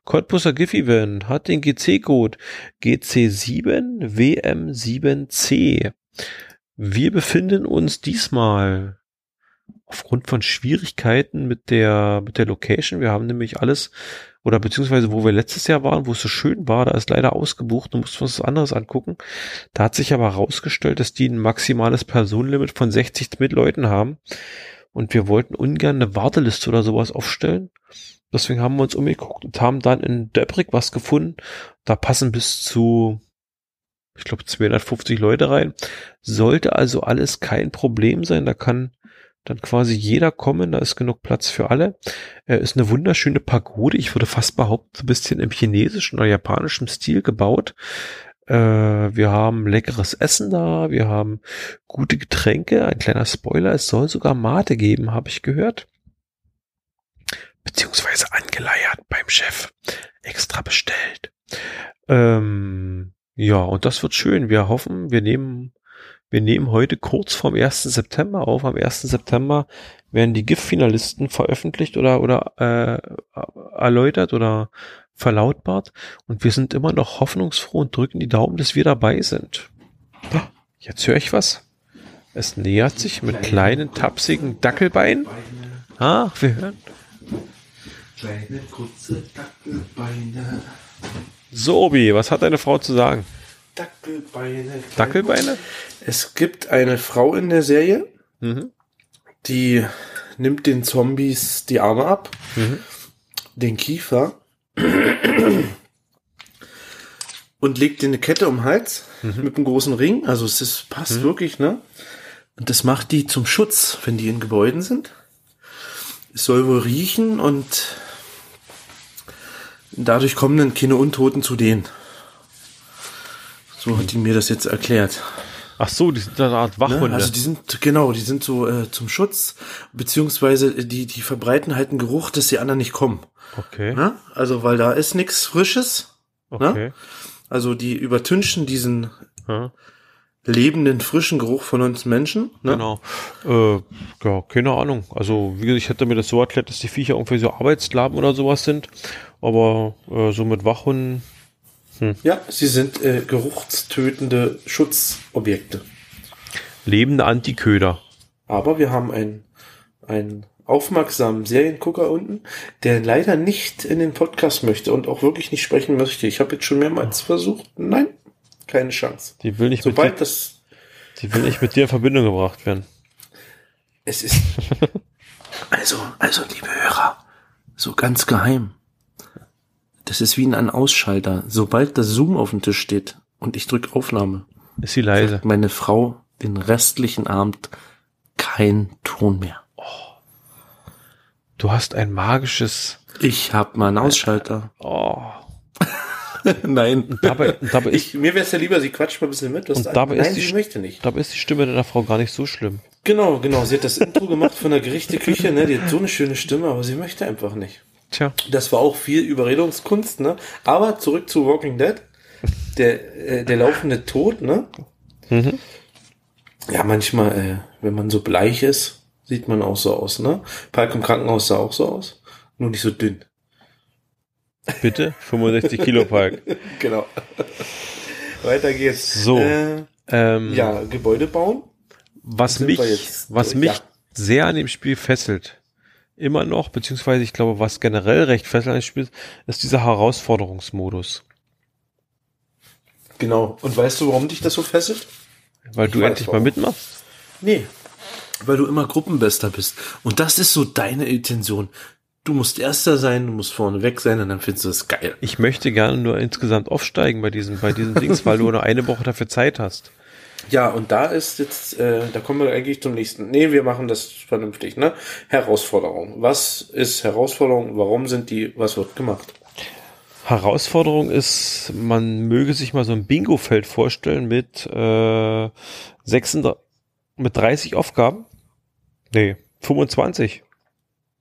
Cottbusser GIF-Event hat den GC-Code GC7WM7C. Wir befinden uns diesmal aufgrund von Schwierigkeiten mit der, mit der Location. Wir haben nämlich alles, oder beziehungsweise wo wir letztes Jahr waren, wo es so schön war, da ist leider ausgebucht und mussten uns was anderes angucken. Da hat sich aber herausgestellt, dass die ein maximales Personenlimit von 60 mit Leuten haben. Und wir wollten ungern eine Warteliste oder sowas aufstellen. Deswegen haben wir uns umgeguckt und haben dann in Döbrig was gefunden. Da passen bis zu, ich glaube, 250 Leute rein. Sollte also alles kein Problem sein. Da kann dann quasi jeder kommen. Da ist genug Platz für alle. Äh, ist eine wunderschöne Pagode. Ich würde fast behaupten, ein bisschen im chinesischen oder japanischen Stil gebaut. Äh, wir haben leckeres Essen da. Wir haben gute Getränke. Ein kleiner Spoiler. Es soll sogar Mate geben, habe ich gehört. Beziehungsweise angeleiert beim Chef. Extra bestellt. Ähm, ja, und das wird schön. Wir hoffen, wir nehmen wir nehmen heute kurz vorm 1. September auf. Am 1. September werden die GIF-Finalisten veröffentlicht oder, oder äh, erläutert oder verlautbart. Und wir sind immer noch hoffnungsfroh und drücken die Daumen, dass wir dabei sind. Jetzt höre ich was. Es nähert sich mit kleinen, tapsigen Dackelbeinen. Ah, wir hören. Kleine, kurze Dackelbeine. So, Obi, was hat deine Frau zu sagen? Dackelbeine. Dackelbeine? Es gibt eine Frau in der Serie, Mhm. die nimmt den Zombies die Arme ab, Mhm. den Kiefer und legt dir eine Kette um den Hals mit einem großen Ring. Also es ist, passt wirklich, ne? Und das macht die zum Schutz, wenn die in Gebäuden sind. Es soll wohl riechen und dadurch kommen dann keine Untoten zu denen. So hat die mir das jetzt erklärt. Ach so, die sind eine Art Wachhunde. Ne? Also die sind, genau, die sind so äh, zum Schutz, beziehungsweise die, die verbreiten halt einen Geruch, dass die anderen nicht kommen. okay. Ne? Also, weil da ist nichts Frisches. Okay. Also die übertünchen diesen Ja, lebenden, frischen Geruch von uns Menschen. Ne? Genau. Äh, ja, keine Ahnung. Also, wie gesagt, ich hätte mir das so erklärt, dass die Viecher irgendwie so Arbeitslaben oder sowas sind. Aber äh, so mit Wachhunden, Ja, sie sind äh, geruchstötende Schutzobjekte. lebende Antiköder. Aber wir haben einen, einen aufmerksamen Seriengucker unten, der leider nicht in den Podcast möchte und auch wirklich nicht sprechen möchte. Ich habe jetzt schon mehrmals versucht. Nein, keine Chance. Die will nicht, mit dir, Sobald das die will nicht mit dir in Verbindung gebracht werden. Es ist. (laughs) Also, also, liebe Hörer, so ganz geheim. Das ist wie ein An-Ausschalter. Sobald das Zoom auf dem Tisch steht und ich drücke Aufnahme, Ist sie leise. meine Frau den restlichen Abend kein Ton mehr. Du hast ein magisches. Ich hab mal einen Ausschalter. (laughs) Oh. Nein. Dabei, dabei, ist, Ich, mir wäre es ja lieber, sie quatscht mal ein bisschen mit. Und dabei ist Nein, die sie St- möchte nicht. dabei ist die Stimme deiner Frau gar nicht so schlimm. Genau, genau. Sie hat das Intro gemacht von der Gerichteküche, ne? Die hat so eine schöne Stimme, aber sie möchte einfach nicht. Tja. Das war auch viel Überredungskunst, ne? Aber zurück zu Walking Dead. Der, äh, der laufende Tod, ne? Mhm. Ja, manchmal, äh, wenn man so bleich ist, sieht man auch so aus, ne? Palk im Krankenhaus sah auch so aus. Nur nicht so dünn. Bitte? 65 Kilo Park. (laughs) Genau. Weiter geht's. So. Äh, Ähm, ja, Gebäude bauen. was mich, was durch, mich ja. sehr an dem Spiel fesselt, immer noch, beziehungsweise ich glaube, was generell recht fesselt an dem Spiel ist, ist dieser Herausforderungsmodus. Genau. Und weißt du, warum dich das so fesselt? Weil du weiß endlich mal warum. mitmachst. Nee. Weil du immer Gruppenbester bist. Und das ist so deine Intention. Du musst Erster sein, du musst vorne weg sein und dann findest du es geil. Ich möchte gerne nur insgesamt aufsteigen bei diesem, bei diesen Dings, weil du nur eine Woche dafür Zeit hast. Ja, und da ist jetzt, äh, da kommen wir eigentlich zum nächsten. Nee, wir machen das vernünftig, ne? Herausforderung. Was ist Herausforderung? Warum sind die, was wird gemacht? Herausforderung ist, man möge sich mal so ein Bingo-Feld vorstellen mit, äh, 36, mit 30 Aufgaben. Nee, 25.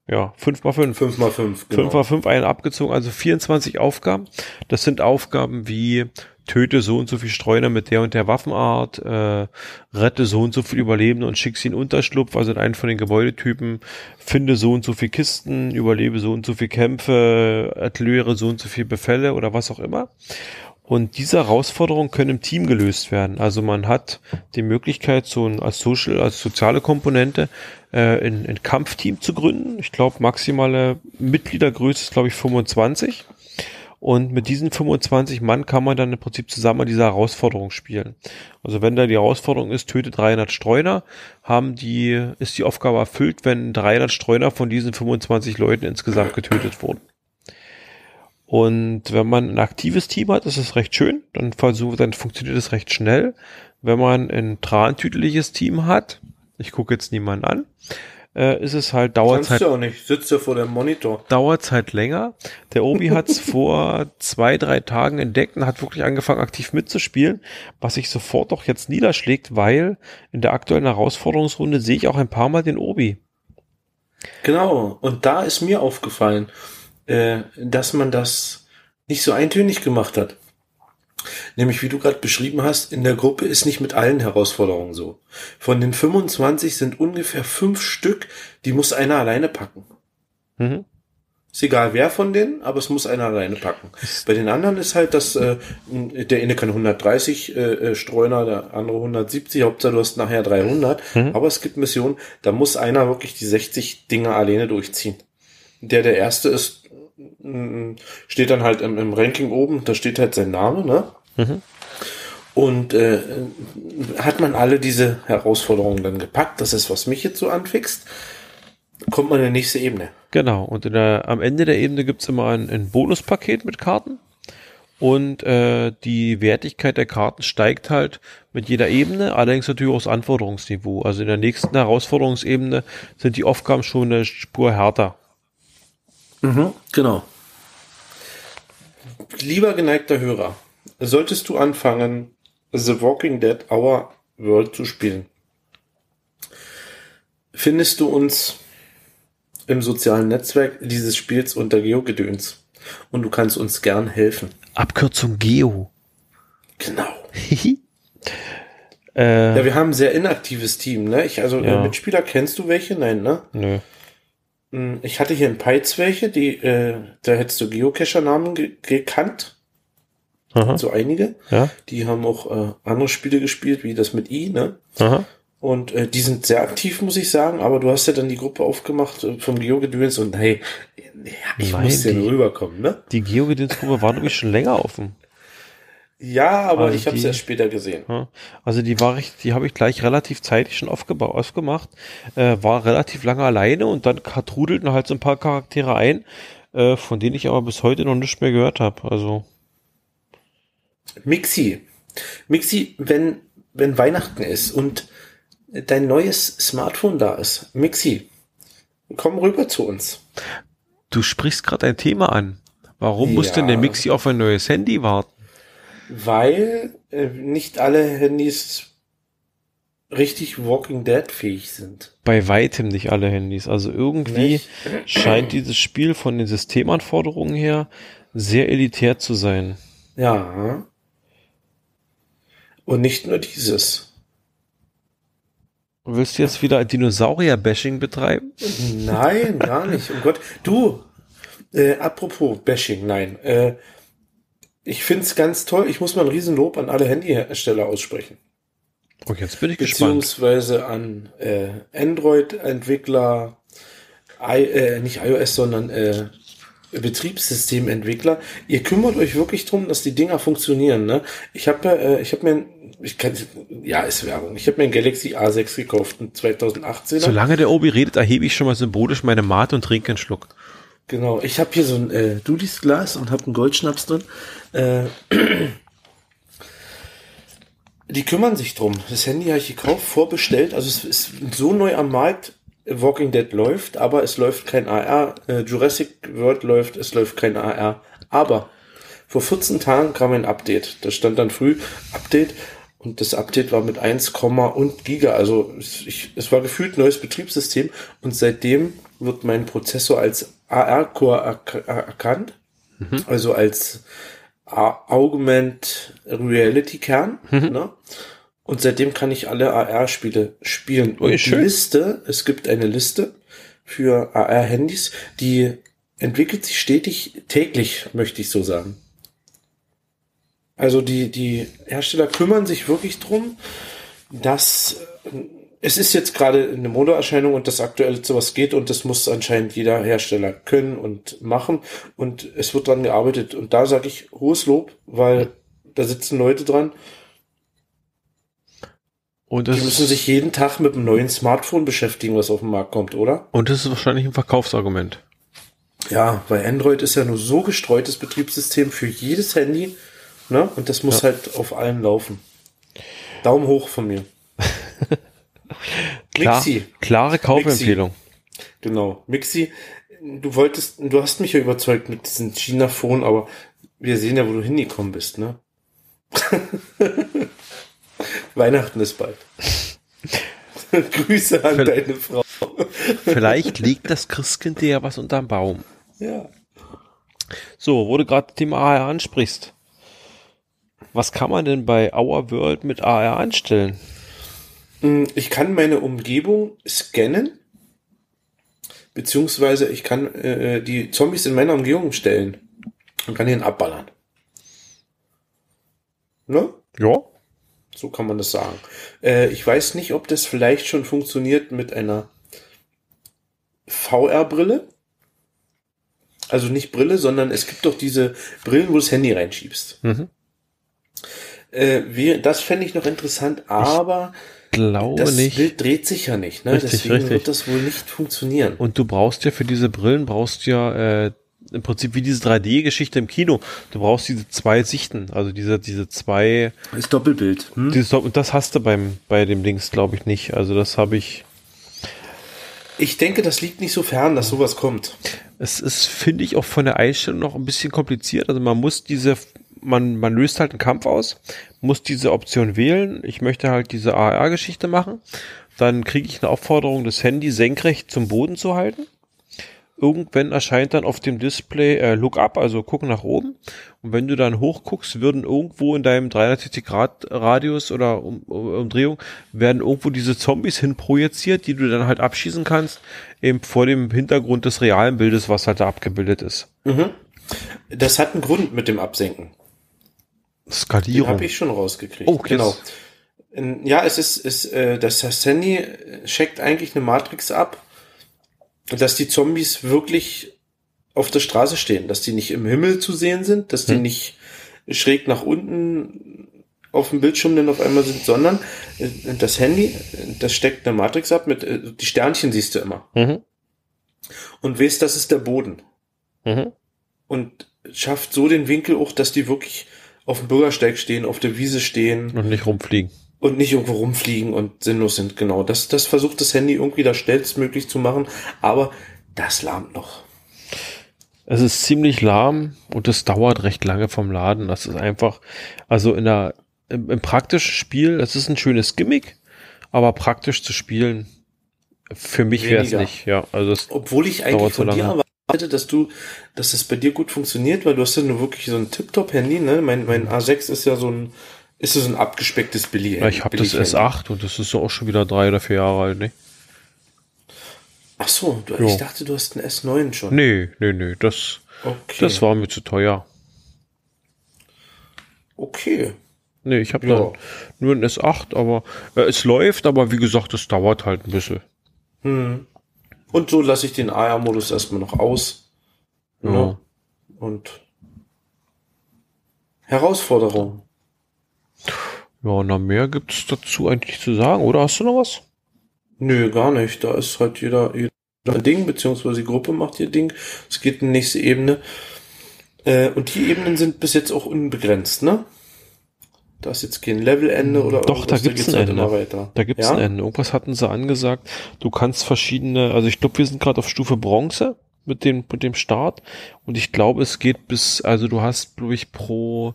Ja, 5 mal 5. 5 mal 5, genau. 5 mal 5, einen abgezogen, also 24 Aufgaben. Das sind Aufgaben wie töte so und so viel Streuner mit der und der Waffenart, äh, rette so und so viel Überlebende und schick sie in Unterschlupf, also in einen von den Gebäudetypen, finde so und so viel Kisten, überlebe so und so viel Kämpfe, erkläre so und so viel Befälle oder was auch immer. Und diese Herausforderungen können im Team gelöst werden. Also man hat die Möglichkeit, so ein als Social, als soziale Komponente äh, ein, ein Kampfteam zu gründen. Ich glaube, maximale Mitgliedergröße ist, glaube ich, 25. Und mit diesen 25 Mann kann man dann im Prinzip zusammen an dieser Herausforderung spielen. Also wenn da die Herausforderung ist, töte 300 Streuner, haben die, ist die Aufgabe erfüllt, wenn 300 Streuner von diesen 25 Leuten insgesamt getötet wurden. Und wenn man ein aktives Team hat, ist es recht schön. Dann versucht, dann funktioniert es recht schnell. Wenn man ein trantütliches Team hat, ich gucke jetzt niemanden an, äh, ist es halt, dauert Kannst halt, du auch nicht. Sitzt ja vor dem Monitor. dauert halt länger. Der Obi (laughs) hat es vor zwei, drei Tagen entdeckt und hat wirklich angefangen, aktiv mitzuspielen, was sich sofort doch jetzt niederschlägt, weil in der aktuellen Herausforderungsrunde sehe ich auch ein paar Mal den Obi. Genau. Und da ist mir aufgefallen, äh, dass man das nicht so eintönig gemacht hat. Nämlich, wie du gerade beschrieben hast, in der Gruppe ist nicht mit allen Herausforderungen so. Von den 25 sind ungefähr fünf Stück, die muss einer alleine packen. Mhm. Ist egal wer von denen, aber es muss einer alleine packen. Bei den anderen ist halt, dass äh, der eine kann 130 äh, äh, Streuner, der andere 170, Hauptsache du hast nachher 300. Aber es gibt Missionen, da muss einer wirklich die 60 Dinger alleine durchziehen. Der der Erste ist, steht dann halt im, im Ranking oben, da steht halt sein Name, ne? Und äh, hat man alle diese Herausforderungen dann gepackt, das ist, was mich jetzt so anfixt, kommt man in die nächste Ebene. Genau, und der, am Ende der Ebene gibt's immer ein, ein Bonuspaket mit Karten. Und äh, die Wertigkeit der Karten steigt halt mit jeder Ebene, allerdings natürlich auch das Anforderungsniveau. Also in der nächsten Herausforderungsebene sind die Aufgaben schon eine Spur härter. Mhm, genau. Lieber geneigter Hörer, solltest du anfangen, The Walking Dead Our World zu spielen. Findest du uns im sozialen Netzwerk dieses Spiels unter GeoGedöns und du kannst uns gern helfen. Abkürzung Geo. Genau. äh, Ja, wir haben ein sehr inaktives Team, ne? Ich, also Ja. äh, Mitspieler kennst du welche? Nein, ne? nö. Hm, Ich hatte hier in Peitz welche, die, äh, da hättest du Geocacher-Namen ge gekannt. Aha. So einige. Ja. Die haben auch äh, andere Spiele gespielt, wie das mit I, ne? Aha. Und äh, die sind sehr aktiv, muss ich sagen, aber du hast ja dann die Gruppe aufgemacht äh, vom Geogedöns und hey, ja, ich Nein, muss ja rüberkommen, ne? Die Geogedöns-Gruppe war nämlich schon länger offen. Ja, aber Also ich habe es erst später gesehen. Also die war ich, die habe ich gleich relativ zeitig schon aufgemacht, äh, war relativ lange alleine und dann trudelten halt so ein paar Charaktere ein, äh, von denen ich aber bis heute noch nicht mehr gehört habe. Also Mixi. Mixi, wenn, wenn Weihnachten ist und dein neues Smartphone da ist, Mixi, komm rüber zu uns. du sprichst gerade ein Thema an. Warum muss Ja. denn der Mixi auf ein neues Handy warten? Weil äh, nicht alle Handys richtig Walking Dead fähig sind. Bei weitem nicht alle Handys. Also irgendwie Nicht? scheint dieses Spiel von den Systemanforderungen her sehr elitär zu sein. Ja. Und nicht nur dieses. Willst du jetzt wieder Dinosaurier-Bashing betreiben? Nein, gar nicht. Um Gott. Du, äh, apropos Bashing, nein. Äh, ich find's ganz toll. Ich muss mal ein Riesenlob an alle Handyhersteller aussprechen. Oh, jetzt bin ich gespannt. Beziehungsweise an äh, Android-Entwickler, äh, nicht iOS, sondern äh, Betriebssystementwickler. Ihr kümmert euch wirklich drum, dass die Dinger funktionieren. Ne? Ich habe äh, ich habe mir, ich kann, ja, ist Werbung. Ich habe mir ein Galaxy A6 gekauft, ein 2018er. Solange der Obi redet, erhebe ich schon mal symbolisch meine Mate und trinke einen Schluck. Genau, ich habe hier so ein äh, Dudis Glas und habe einen Goldschnaps drin. Äh, (clears throat) die kümmern sich drum. Das Handy habe ich gekauft, vorbestellt. Also es ist so neu am Markt. Walking Dead läuft, aber es läuft kein AR. Äh, Jurassic World läuft, es läuft kein AR. Aber vor 14 Tagen kam ein Update. Da stand dann früh Update und das Update war mit 1, und Giga. Also ich, es war gefühlt neues Betriebssystem und seitdem wird mein Prozessor als AR-Core erk erkannt. Also als Augment Reality Kern. Ne? Und seitdem kann ich alle AR-Spiele spielen. Und Ui, die schön. Liste, es gibt eine Liste für AR-Handys, die entwickelt sich stetig täglich, möchte ich so sagen. Also die, die Hersteller kümmern sich wirklich drum, dass es ist jetzt gerade eine Modeerscheinung und das aktuelle sowas geht und das muss anscheinend jeder Hersteller können und machen und es wird dran gearbeitet und da sage ich hohes Lob, weil da sitzen Leute dran, Und die müssen sich jeden Tag mit einem neuen Smartphone beschäftigen, was auf den Markt kommt, oder? und das ist wahrscheinlich ein Verkaufsargument. Ja, weil Android ist ja nur so gestreutes Betriebssystem für jedes Handy, ne? Und das muss Ja. halt auf allen laufen. Daumen hoch von mir. (laughs) Klar, Mixi. klare Kaufempfehlung. Genau. Mixi, du wolltest, du hast mich ja überzeugt mit diesem China-Phone, aber wir sehen ja, wo du hingekommen bist, ne? (laughs) Weihnachten ist bald. (laughs) Grüße an Ver- deine Frau. Vielleicht liegt das Christkind dir ja was unterm Baum. Ja. So, wo du gerade Thema AR ansprichst. Was kann man denn bei Our World mit AR anstellen? Mm, Ich kann meine Umgebung scannen, beziehungsweise ich kann äh, die Zombies in meiner Umgebung stellen und kann ihn abballern. Ne? Ja. So kann man das sagen. Äh, ich weiß nicht, ob das vielleicht schon funktioniert mit einer VR-Brille. Also nicht Brille, sondern es gibt doch diese Brillen, wo du das Handy reinschiebst. Mhm. Äh, wir, das fände ich noch interessant, aber Glaube das nicht. Bild dreht sich ja nicht. Ne? Richtig, Deswegen richtig. wird das wohl nicht funktionieren. Und du brauchst ja für diese Brillen, brauchst du ja äh, im Prinzip wie diese 3D-Geschichte im Kino. Du brauchst diese zwei Sichten, also diese, diese zwei, Das Doppelbild. Hm? dieses, Dopp- und das hast du beim, bei dem Links, glaube ich, nicht. Also das habe ich, Ich denke, das liegt nicht so fern, dass sowas kommt. es ist, finde ich, auch von der Einstellung noch ein bisschen kompliziert. Also man muss diese, man, man löst halt einen Kampf aus, muss diese Option wählen. Ich möchte halt diese AR-Geschichte machen. Dann kriege ich eine Aufforderung, das Handy senkrecht zum Boden zu halten. Irgendwann erscheint dann auf dem Display äh, Look Up, also gucken nach oben. Und wenn du dann hochguckst, würden irgendwo in deinem 360 Grad Radius oder um, um, Umdrehung werden irgendwo diese Zombies hinprojiziert, die du dann halt abschießen kannst, eben vor dem Hintergrund des realen Bildes, was halt da abgebildet ist. Mhm. Das hat einen Grund mit dem Absenken. Skalierung. Habe ich schon rausgekriegt. Oh, genau. Ja, es ist, ist äh, das Handy checkt eigentlich eine Matrix ab, dass die Zombies wirklich auf der Straße stehen, dass die nicht im Himmel zu sehen sind, dass die hm. nicht schräg nach unten auf dem Bildschirm dann auf einmal sind, sondern äh, das Handy, das steckt eine Matrix ab mit, äh, die Sternchen siehst du immer. Mhm. Und weißt, das ist der Boden. Mhm. Und schafft so den Winkel auch, dass die wirklich auf dem Bürgersteig stehen, auf der Wiese stehen. Und nicht rumfliegen. Und nicht irgendwo rumfliegen und sinnlos sind, genau. Das, das versucht das Handy irgendwie da schnellstmöglich zu machen, aber das lahmt noch. Es ist ziemlich lahm und es dauert recht lange vom Laden. Das ist einfach, also in der, im, im praktischen Spiel, das ist ein schönes Gimmick, aber praktisch zu spielen, für mich wäre es nicht, ja. Also Obwohl ich eigentlich von dir erwartet, dass du, dass das bei dir gut funktioniert, weil du hast ja nur wirklich so ein Tip-Top-Handy, ne? Mein, mein A6 ist ja so ein, ist so ein abgespecktes Billy. Ja, ich habe das S8 und das ist so auch schon wieder drei oder vier Jahre alt, ne? Ach so, du, ich dachte, du hast einen S9 schon. Nee, nee, nee, das, okay. das war mir zu teuer. Okay. Nee, ich habe ja. nur ein S8, aber äh, es läuft, aber wie gesagt, es dauert halt ein bisschen. Hm. Und so lasse ich den AR-Modus erstmal noch aus. Ja. Ne? Und Herausforderung. Ja, na mehr gibt's dazu eigentlich zu sagen, oder hast du noch was? Nö, gar nicht. Da ist halt jeder, jeder ein Ding, beziehungsweise die Gruppe macht ihr Ding. Es geht in die nächste Ebene. Äh, und die Ebenen sind bis jetzt auch unbegrenzt, ne? Da ist jetzt kein Levelende oder Doch, da gibt's da ein halt Ende. Da gibt's ja? ein Ende. Irgendwas hatten sie angesagt. Du kannst verschiedene, also ich glaube, wir sind gerade auf Stufe Bronze mit dem, mit dem Start. Und ich glaube, es geht bis, also du hast, glaube ich, pro,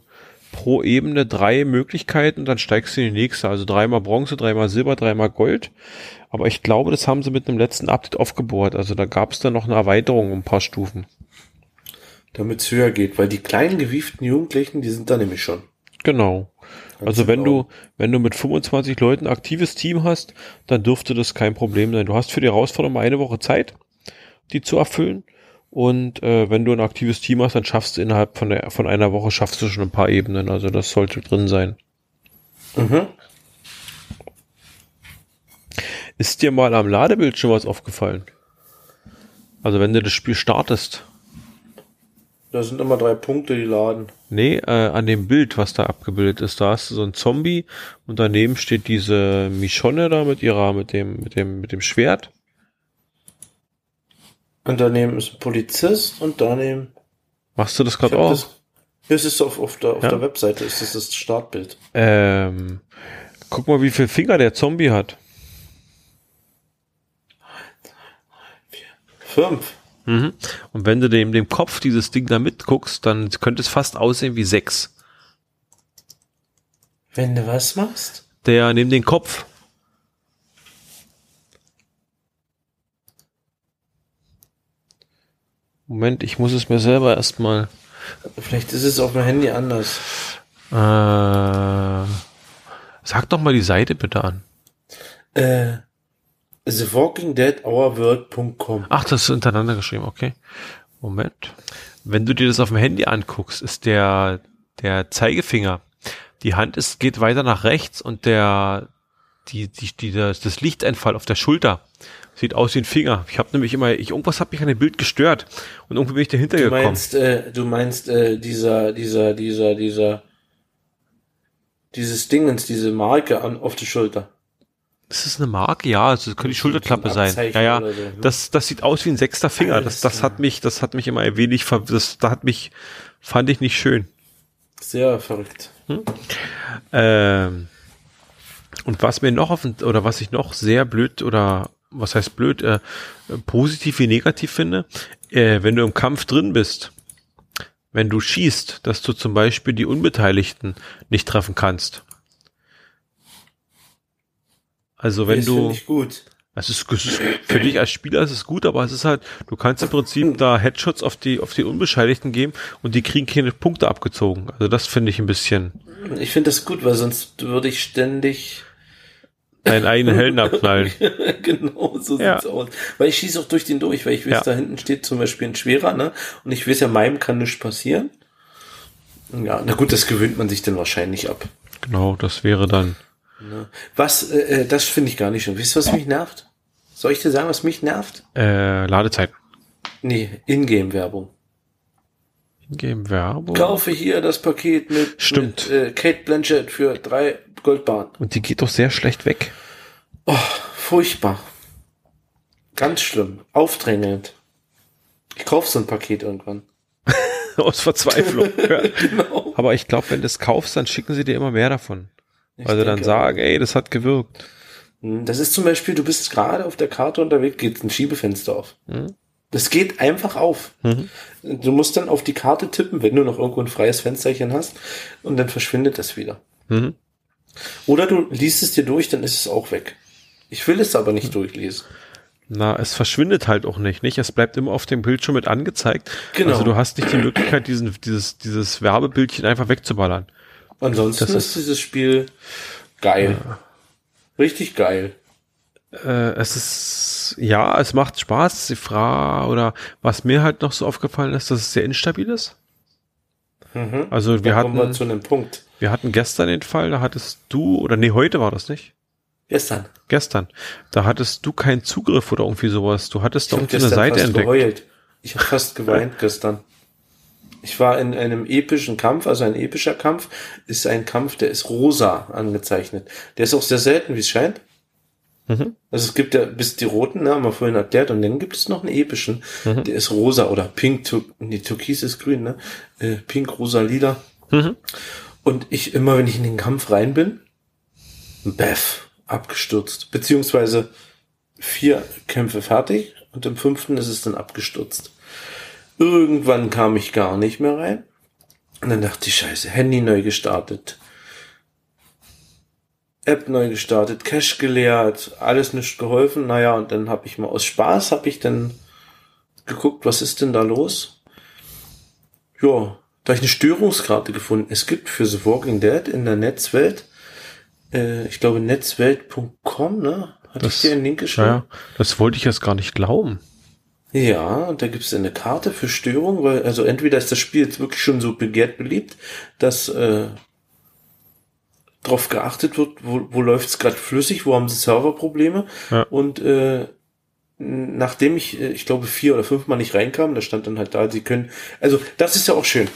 pro Ebene drei Möglichkeiten, dann steigst du in die nächste. Also dreimal Bronze, dreimal Silber, dreimal Gold. Aber ich glaube, das haben sie mit einem letzten Update aufgebohrt. Also da gab es dann noch eine Erweiterung um ein paar Stufen. Damit es höher geht, weil die kleinen gewieften Jugendlichen, die sind da nämlich schon. Genau. Also wenn du, wenn du mit 25 Leuten ein aktives Team hast, dann dürfte das kein Problem sein. Du hast für die Herausforderung eine Woche Zeit, die zu erfüllen. Und äh, wenn du ein aktives Team hast, dann schaffst du innerhalb von, der, von einer Woche schaffst du schon ein paar Ebenen. Also das sollte drin sein. Mhm. Ist dir mal am Ladebildschirm was aufgefallen? Also wenn du das Spiel startest. Da sind immer drei Punkte, die laden. Nee, äh, an dem Bild, was da abgebildet ist, da hast du so ein Zombie und daneben steht diese Michonne da mit ihrer, mit dem, mit dem, mit dem Schwert. Und daneben ist ein Polizist und daneben. Machst du das gerade auch? Das, das ist auf, auf, der, auf ja? der Webseite, ist das das Startbild. Ähm, guck mal, wie viel Finger der Zombie hat. Fünf. Mhm. Und wenn du dem, dem Kopf dieses Ding da mitguckst, dann könnte es fast aussehen wie sechs. Wenn du was machst? Der neben den Kopf. Moment, ich muss es mir selber erstmal. Vielleicht ist es auf dem Handy anders. Äh, sag doch mal die Seite bitte an. Äh, The Walking Dead World.com. Ach, das ist hintereinander geschrieben, okay. Moment. Wenn du dir das auf dem Handy anguckst, ist der, der Zeigefinger, die Hand ist, geht weiter nach rechts und der, die, die, die, das, das Lichteinfall auf der Schulter sieht aus wie ein Finger. Ich habe nämlich immer, ich, irgendwas hat mich an dem Bild gestört und irgendwie bin ich dahinter du gekommen. Meinst, äh, du meinst, äh, dieser, dieser, dieser, dieser, dieses Dingens, diese Marke an, auf der Schulter. Ist das eine Marke? Ja, also das könnte die Schulterklappe sein. Ja, ja. So, ne? Das, das sieht aus wie ein sechster Finger. Alles das, das hat mich, das hat mich immer ein wenig, das, da hat mich, fand ich nicht schön. Sehr verrückt. Hm? Ähm, und was mir noch auf, oder was ich noch sehr blöd oder was heißt blöd, äh, positiv wie negativ finde, äh, wenn du im Kampf drin bist, wenn du schießt, dass du zum Beispiel die Unbeteiligten nicht treffen kannst. Also wenn das du, ich gut. es ist, es ist für dich als Spieler ist es gut, aber es ist halt, du kannst im Prinzip da Headshots auf die auf die Unbescheidigten geben und die kriegen keine Punkte abgezogen. Also das finde ich ein bisschen Ich finde das gut, weil sonst würde ich ständig deinen eigenen Helden abknallen. (laughs) genau, so Ja. sieht's aus. Weil ich schieße auch durch den durch, weil ich weiß, Ja. da hinten steht zum Beispiel ein schwerer, ne? Und ich weiß ja, meinem kann nichts passieren. Ja, na gut, das gewöhnt man sich dann wahrscheinlich ab. Genau, das wäre dann. Ne? Was, äh, äh, das finde ich gar nicht schön. Wisst ihr, was mich nervt? Soll ich dir sagen, was mich nervt? Äh, Ladezeit. Nee, Ingame-Werbung. Ingame Werbung. Kaufe hier das Paket mit, Stimmt. mit äh, Kate Blanchett für drei Goldbahnen. Und die geht doch sehr schlecht weg. Oh, furchtbar. Ganz schlimm. Aufdrängend. Ich kaufe so ein Paket irgendwann. (laughs) Aus Verzweiflung. (laughs) Genau. Aber ich glaube, wenn du es kaufst, dann schicken sie dir immer mehr davon. Ich Weil sie dann sagen, ey, das hat gewirkt. Hm, Das ist zum Beispiel, du bist gerade auf der Karte unterwegs, geht ein Schiebefenster auf. Mhm. Das geht einfach auf. Mhm. Du musst dann auf die Karte tippen, wenn du noch irgendwo ein freies Fensterchen hast, und dann verschwindet das wieder. Mhm. Oder du liest es dir durch, dann ist es auch weg. Ich will es aber nicht durchlesen. Na, es verschwindet halt auch nicht, nicht? Es bleibt immer auf dem Bildschirm mit angezeigt. Genau. Also du hast nicht die Möglichkeit, diesen, dieses, dieses Werbebildchen einfach wegzuballern. Ansonsten ist, ist- dieses Spiel geil. Richtig geil. Äh, es ist, ja, es macht Spaß. Die Frage, oder was mir halt noch so aufgefallen ist, dass es sehr instabil ist. Mhm. Also wir da kommen wir hatten, zu einem Punkt. wir hatten gestern den Fall, da hattest du, oder nee, heute war das nicht. Gestern. Gestern. Da hattest du keinen Zugriff oder irgendwie sowas. Du hattest da Ich habe irgendwie eine Seite fast entdeckt. geheult. Ich habe fast geweint gestern. Ich war in einem epischen Kampf, also ein epischer Kampf ist ein Kampf, der ist rosa angezeichnet. Der ist auch sehr selten, wie es scheint. Mhm. Also es gibt ja bis die roten, ne, haben wir vorhin erklärt, und dann gibt es noch einen epischen, Mhm. der ist rosa oder pink, tu nee, türkis ist grün, ne? Äh, pink, rosa, lila. Mhm. Und ich immer, wenn ich in den Kampf rein bin, Beth, abgestürzt. Beziehungsweise vier Kämpfe fertig und im fünften ist es dann abgestürzt. Irgendwann kam ich gar nicht mehr rein. Und dann dachte ich, scheiße, Handy neu gestartet. App neu gestartet, Cache geleert, alles nicht geholfen. Naja, und dann habe ich mal aus Spaß, habe ich dann geguckt, was ist denn da los? Ja, da ich eine Störungskarte gefunden. Es gibt für The Walking Dead in der Netzwelt, äh, ich glaube netzwelt.com, ne? Hatte ich dir einen Link geschrieben? Ja, das wollte ich jetzt gar nicht glauben. Ja, und da gibt es eine Karte für Störung, weil, also entweder ist das Spiel jetzt wirklich schon so begehrt beliebt, dass äh, drauf geachtet wird, wo, wo läuft es gerade flüssig, wo haben sie Serverprobleme. Ja. Und äh, nachdem ich, äh, ich glaube, vier oder fünfmal nicht reinkam, da stand dann halt da, sie können. Also, das ist ja auch schön.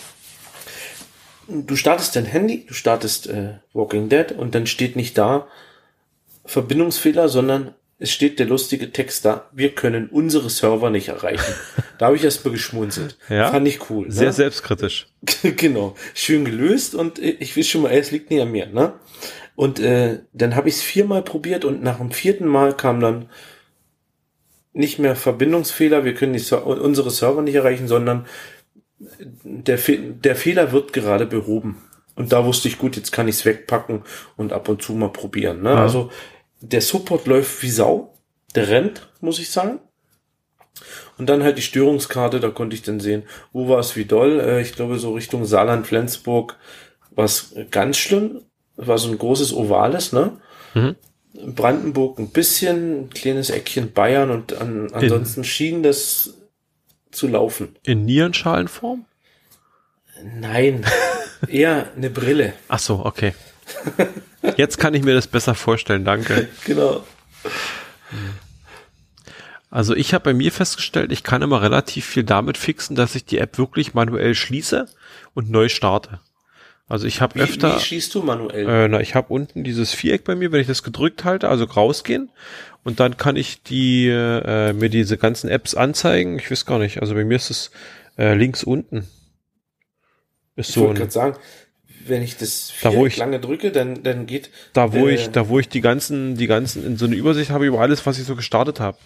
Du startest dein Handy, du startest äh, Walking Dead und dann steht nicht da Verbindungsfehler, sondern es steht der lustige Text da, wir können unsere Server nicht erreichen. Da habe ich erstmal geschmunzelt. (laughs) Ja. Fand ich cool. Sehr ne? selbstkritisch. (laughs) genau. Schön gelöst und äh, ich weiß schon mal, es liegt nicht an mir, ne? Und äh, dann habe ich es viermal probiert und nach dem vierten Mal kam dann nicht mehr Verbindungsfehler, wir können die Ser unsere Server nicht erreichen, sondern der, Fe der Fehler wird gerade behoben. Und da wusste ich, gut, jetzt kann ich es wegpacken und ab und zu mal probieren. Ne? Ja. Also der Support läuft wie Sau. Der rennt, muss ich sagen. Und dann halt die Störungskarte, da konnte ich dann sehen, wo war es wie doll. Äh, ich glaube, so Richtung Saarland, Flensburg war es ganz schlimm. War so ein großes Ovales, ne? Mhm. Brandenburg ein bisschen, ein kleines Eckchen Bayern und an, ansonsten schien das zu laufen. In Nierenschalenform? Nein, eher eine Brille. Ach so, okay. (laughs) Jetzt kann ich mir das besser vorstellen, danke. (laughs) Genau. Also ich habe bei mir festgestellt, ich kann immer relativ viel damit fixen, dass ich die App wirklich manuell schließe und neu starte. Also ich habe öfter, wie schießt du manuell? äh, na, ich habe unten dieses Viereck bei mir, wenn ich das gedrückt halte, also rausgehen und dann kann ich die äh, mir diese ganzen Apps anzeigen. Ich weiß gar nicht, also bei mir ist es äh, links unten. Ist ich so wollte ein, gerade sagen, wenn ich das Da, wo ich- lange drücke, dann, dann geht da wo äh, ich, da wo ich die ganzen, die ganzen in so eine Übersicht habe über alles, was ich so gestartet habe.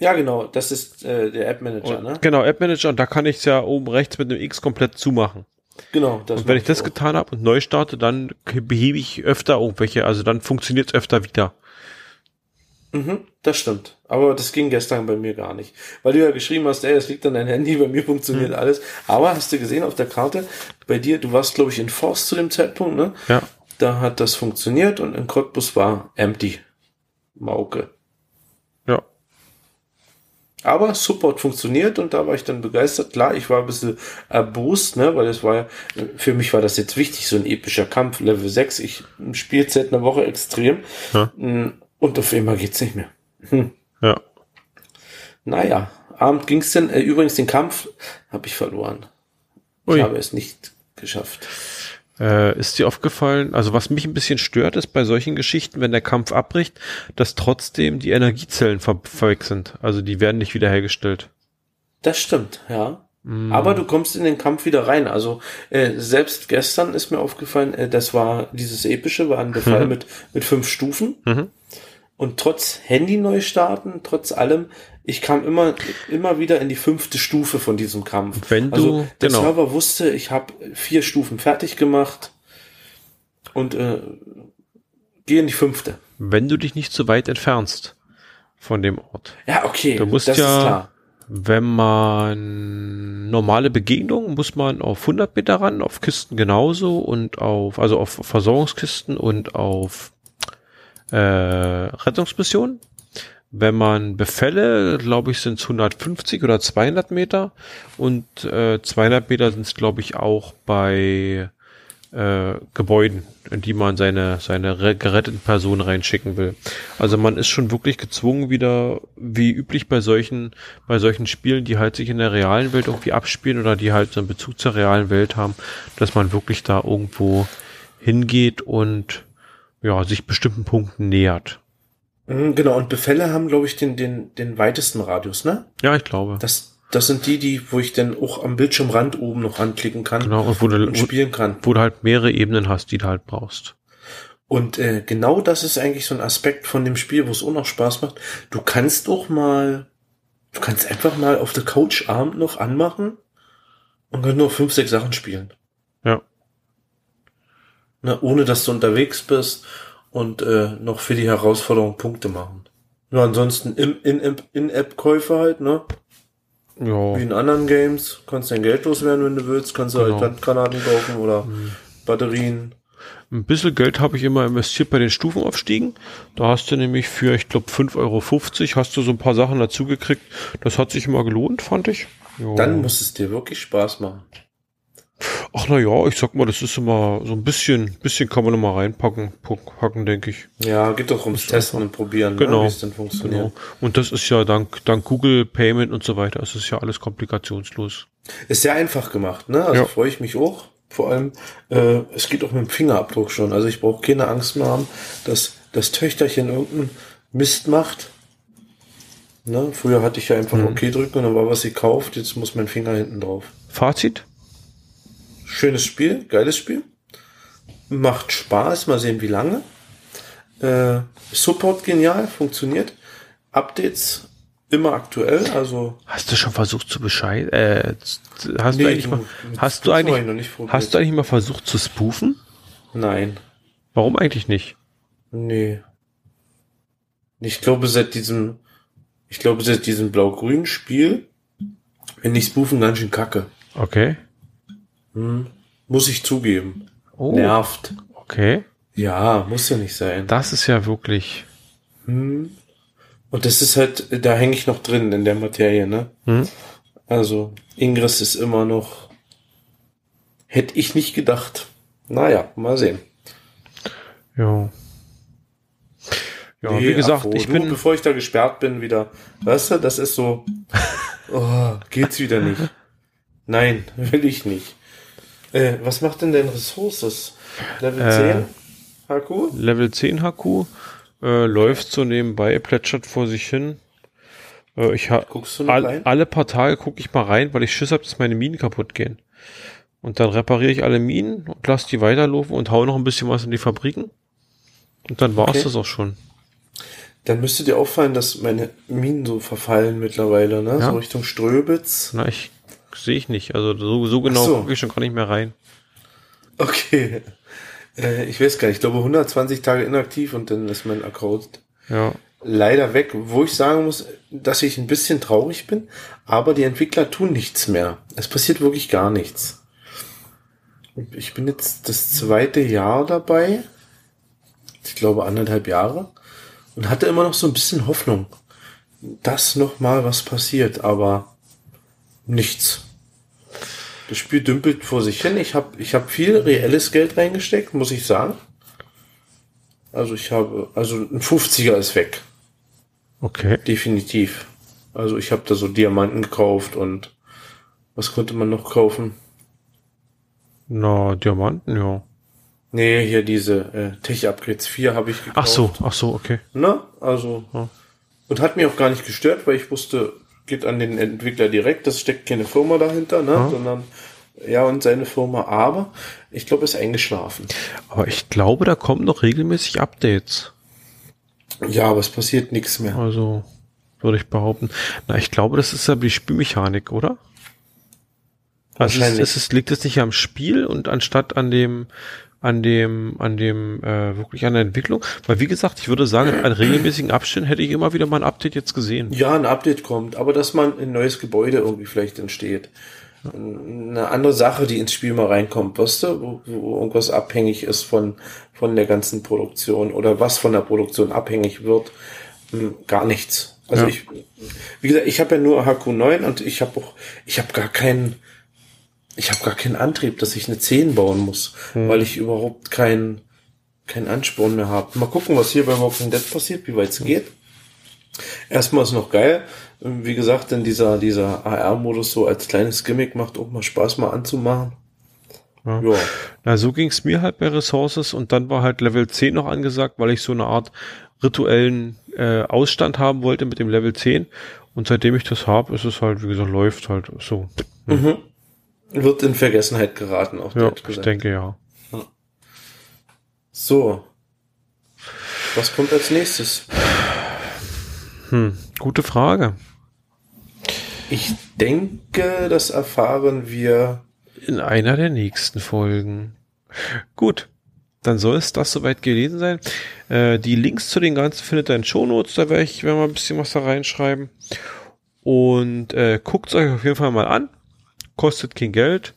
Ja, genau, das ist äh, der App Manager, Und, ne? Genau, App Manager und da kann ich es ja oben rechts mit einem X komplett zumachen. Genau, das Und wenn ich das auch. getan habe und neu starte, dann behebe ich öfter irgendwelche, also dann funktioniert es öfter wieder. Mhm, das stimmt. Aber das ging gestern bei mir gar nicht. Weil du ja geschrieben hast, ey, das liegt an deinem Handy, (laughs) bei mir funktioniert alles. Aber hast du gesehen auf der Karte, bei dir, du warst, glaube ich, in Forst zu dem Zeitpunkt, ne? Ja. Da hat das funktioniert und in Cottbus war empty. Mauke. Ja. Aber Support funktioniert und da war ich dann begeistert. Klar, ich war ein bisschen erbost, ne, weil es war ja, für mich war das jetzt wichtig, so ein epischer Kampf, Level 6. Ich spiele seit einer Woche extrem. Ja. Und auf einmal geht's nicht mehr. Hm. Ja. Naja, Abend ging's denn. Äh, übrigens, den Kampf habe ich verloren. Ui. Ich habe es nicht geschafft. Äh, ist dir aufgefallen, also was mich ein bisschen stört, ist bei solchen Geschichten, wenn der Kampf abbricht, dass trotzdem die Energiezellen ver weg sind. Also die werden nicht wiederhergestellt. Das stimmt, ja. Mm. Aber du kommst in den Kampf wieder rein. Also äh, selbst gestern ist mir aufgefallen, äh, das war dieses epische, war ein Befall mit mit fünf Stufen. Mhm. Und trotz Handy neu starten, trotz allem, ich kam immer immer wieder in die fünfte Stufe von diesem Kampf. Wenn du- also der genau. Server wusste, ich habe vier Stufen fertig gemacht und äh, gehe in die fünfte. Wenn du dich nicht zu weit entfernst von dem Ort. Ja, okay, Du musst das ja- ist klar. Wenn man normale Begegnungen muss man auf 100 Meter ran, auf Kisten genauso und auf, also auf Versorgungskisten und auf äh, Rettungsmissionen. Wenn man Befälle, glaube ich, sind es 150 oder 200 Meter und äh, 200 Meter sind es, glaube ich, auch bei äh, Gebäuden, in die man seine, seine re- geretteten Personen reinschicken will. Also man ist schon wirklich gezwungen, wieder, wie üblich bei solchen, bei solchen Spielen, die halt sich in der realen Welt irgendwie abspielen oder die halt so einen Bezug zur realen Welt haben, dass man wirklich da irgendwo hingeht und ja, sich bestimmten Punkten nähert. Mhm, Genau, und Befälle haben, glaube ich, den, den, den weitesten Radius, ne? Ja, ich glaube. Das, das sind die, die, wo ich dann auch am Bildschirmrand oben noch anklicken kann genau, und wo du, und spielen kann. wo du halt mehrere Ebenen hast, die du halt brauchst. Und äh, genau das ist eigentlich so ein Aspekt von dem Spiel, wo es auch noch Spaß macht. Du kannst auch mal, du kannst einfach mal auf der Couch Abend noch anmachen und dann nur fünf, sechs Sachen spielen. Ne, ohne dass du unterwegs bist und äh, noch für die Herausforderung Punkte machen. Ja, ansonsten im- In-App- In-App-Käufe halt, ne? Ja. Wie in anderen Games. Kannst dein Geld loswerden, wenn du willst. Kannst du halt Genau. Handgranaten kaufen oder Mhm. Batterien. Ein bisschen Geld habe ich immer investiert bei den Stufenaufstiegen. Da hast du nämlich für, ich glaube, 5,50 Euro hast du so ein paar Sachen dazu gekriegt. Das hat sich immer gelohnt, fand ich. Ja. Dann muss es dir wirklich Spaß machen. Ach na ja, ich sag mal, das ist immer so ein bisschen, bisschen kann man noch mal reinpacken, packen, denke ich. Ja, geht doch ums Testen und Probieren, Genau. ne, wie es denn funktioniert. Genau. Und das ist ja dank, dank Google Payment und so weiter, es ist ja alles komplikationslos. Ist sehr einfach gemacht, ne? Also Ja. freue ich mich auch. Vor allem, äh, es geht auch mit dem Fingerabdruck schon. Also ich brauche keine Angst mehr haben, dass das Töchterchen irgendeinen Mist macht. Ne? Früher hatte ich ja einfach OK drücken und dann war was gekauft. Jetzt muss mein Finger hinten drauf. Fazit? Schönes Spiel, geiles Spiel. Macht Spaß, mal sehen wie lange. Äh, Support genial, funktioniert. Updates immer aktuell, also Hast du schon versucht zu Bescheid, äh, hast Nee, du eigentlich mal, hast du eigentlich, hast du eigentlich mal versucht zu spoofen? nein. Warum eigentlich nicht? Nee. Ich glaube, seit diesem, ich glaube, seit diesem blau-grünen Spiel finde ich Spoofen ganz schön kacke. Okay. Muss ich zugeben. Oh, Nervt. okay. Ja, muss ja nicht sein. Das ist ja wirklich, Und das ist halt, da hänge ich noch drin in der Materie, ne? hm? Also, Ingress ist immer noch, hätte ich nicht gedacht. Naja, mal sehen. ja. Ja, Nee, wie gesagt, wo, ich du, bin, bevor ich da gesperrt bin wieder, weißt du, das ist so, (laughs) oh, geht's wieder nicht. Nein, (laughs) will ich nicht. Äh, was macht denn dein Ressources? Level Äh, 10? HQ? Level 10 HQ, äh, läuft so nebenbei, plätschert vor sich hin. Äh, ich ha Guckst du noch all, rein? alle paar Tage gucke ich mal rein, weil ich Schiss habe, dass meine Minen kaputt gehen. Und dann repariere ich alle Minen und lasse die weiterlaufen und hau noch ein bisschen was in die Fabriken. Und dann war's Okay. das auch schon. Dann müsste dir auffallen, dass meine Minen so verfallen mittlerweile, ne? Ja. So Richtung Ströbitz. Na, ich sehe ich nicht. Also so, so genau so. gucke ich schon gar nicht mehr rein. Okay. Äh, ich weiß gar nicht, ich glaube 120 Tage inaktiv und dann ist mein Account Ja. leider weg, wo ich sagen muss, dass ich ein bisschen traurig bin, aber die Entwickler tun nichts mehr. Es passiert wirklich gar nichts. Ich bin jetzt das zweite Jahr dabei, ich glaube anderthalb Jahre, und hatte immer noch so ein bisschen Hoffnung, dass noch mal was passiert, aber nichts. Das Spiel dümpelt vor sich hin. Ich habe ich hab viel reelles Geld reingesteckt, muss ich sagen. Also ich habe, also ein 50er ist weg. Okay. Definitiv. Also ich habe da so Diamanten gekauft und was konnte man noch kaufen? Na, Diamanten, ja. Nee, hier diese äh, Tech-Upgrades 4 habe ich gekauft. Ach so, ach so, okay. Ne? Also. Ja. Und hat mich auch gar nicht gestört, weil ich wusste, geht an den Entwickler direkt, das steckt keine Firma dahinter, ne? Ja. Sondern ja und seine Firma. Aber ich glaube, ist eingeschlafen. Aber ich glaube, da kommen noch regelmäßig Updates. Ja, aber es passiert nichts mehr. Also, würde ich behaupten. Na, ich glaube, das ist ja die Spielmechanik, oder? Also es, es liegt es nicht am Spiel und anstatt an dem, an dem, an dem, äh, wirklich an der Entwicklung? Weil wie gesagt, ich würde sagen, an regelmäßigen Abständen hätte ich immer wieder mal ein Update jetzt gesehen. Ja, ein Update kommt, aber dass man in ein neues Gebäude irgendwie vielleicht entsteht. Eine andere Sache, die ins Spiel mal reinkommt, weißt du, wo, wo irgendwas abhängig ist von, von der ganzen Produktion oder was von der Produktion abhängig wird, hm, gar nichts. Also Ja. ich, wie gesagt, ich habe ja nur HQ9 und ich habe auch, ich habe gar keinen, ich habe gar keinen Antrieb, dass ich eine 10 bauen muss, weil ich überhaupt keinen, keinen Ansporn mehr habe. Mal gucken, was hier bei Walking Dead passiert, wie weit es geht. Erstmal ist noch geil. Wie gesagt, denn dieser, dieser AR-Modus so als kleines Gimmick macht auch mal Spaß mal anzumachen. Ja. Ja. Na, so ging es mir halt bei Resources und dann war halt Level 10 noch angesagt, weil ich so eine Art rituellen äh, Ausstand haben wollte mit dem Level 10. Und seitdem ich das habe, ist es halt, wie gesagt, läuft halt so. Mhm. Wird in Vergessenheit geraten, auch Ja, ich denke ja. So. Was kommt als nächstes? Hm, gute Frage. Ich denke, das erfahren wir. In einer der nächsten Folgen. Gut, dann soll es das soweit gewesen sein. Äh, die Links zu den ganzen findet ihr in Shownotes, da werde ich werde mal ein bisschen was da reinschreiben. Und äh, guckt es euch auf jeden Fall mal an. Kostet kein Geld.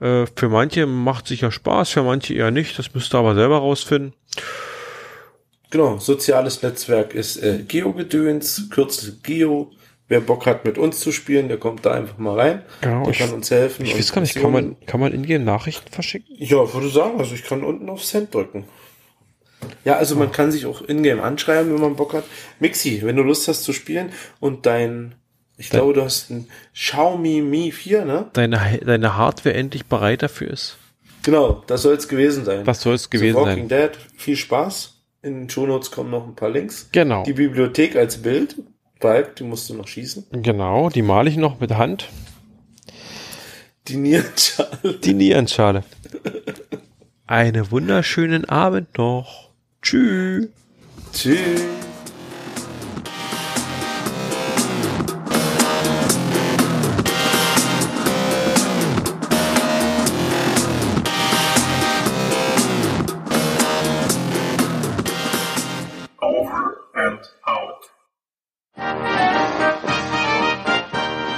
Äh, für manche macht sicher Spaß, für manche eher nicht. Das müsst ihr aber selber rausfinden. Genau, soziales Netzwerk ist äh, Geo-Gedöns, Kürzel Geo. Wer Bock hat, mit uns zu spielen, der kommt da einfach mal rein. Genau, der ich- kann uns helfen. Ich weiß gar nicht, kann man, kann man in dir Nachrichten verschicken? Ja, würde sagen, also ich kann unten auf Send drücken. Ja, also man kann sich auch in-game anschreiben, wenn man Bock hat. Mixi, wenn du Lust hast zu spielen und dein, ich Dein- glaube, du hast ein Xiaomi Mi 4, ne? Deine, deine Hardware endlich bereit dafür ist? Genau, das soll es gewesen sein. Was soll es gewesen Walking sein? Dead, viel Spaß. In den Shownotes kommen noch ein paar Links. Genau. Die Bibliothek als Bild, Vibe, die musst du noch schießen. Genau, die male ich noch mit Hand. Die Nierenschale. Die Nierenschale. Einen wunderschönen Abend noch. Tschüss. Tschüss.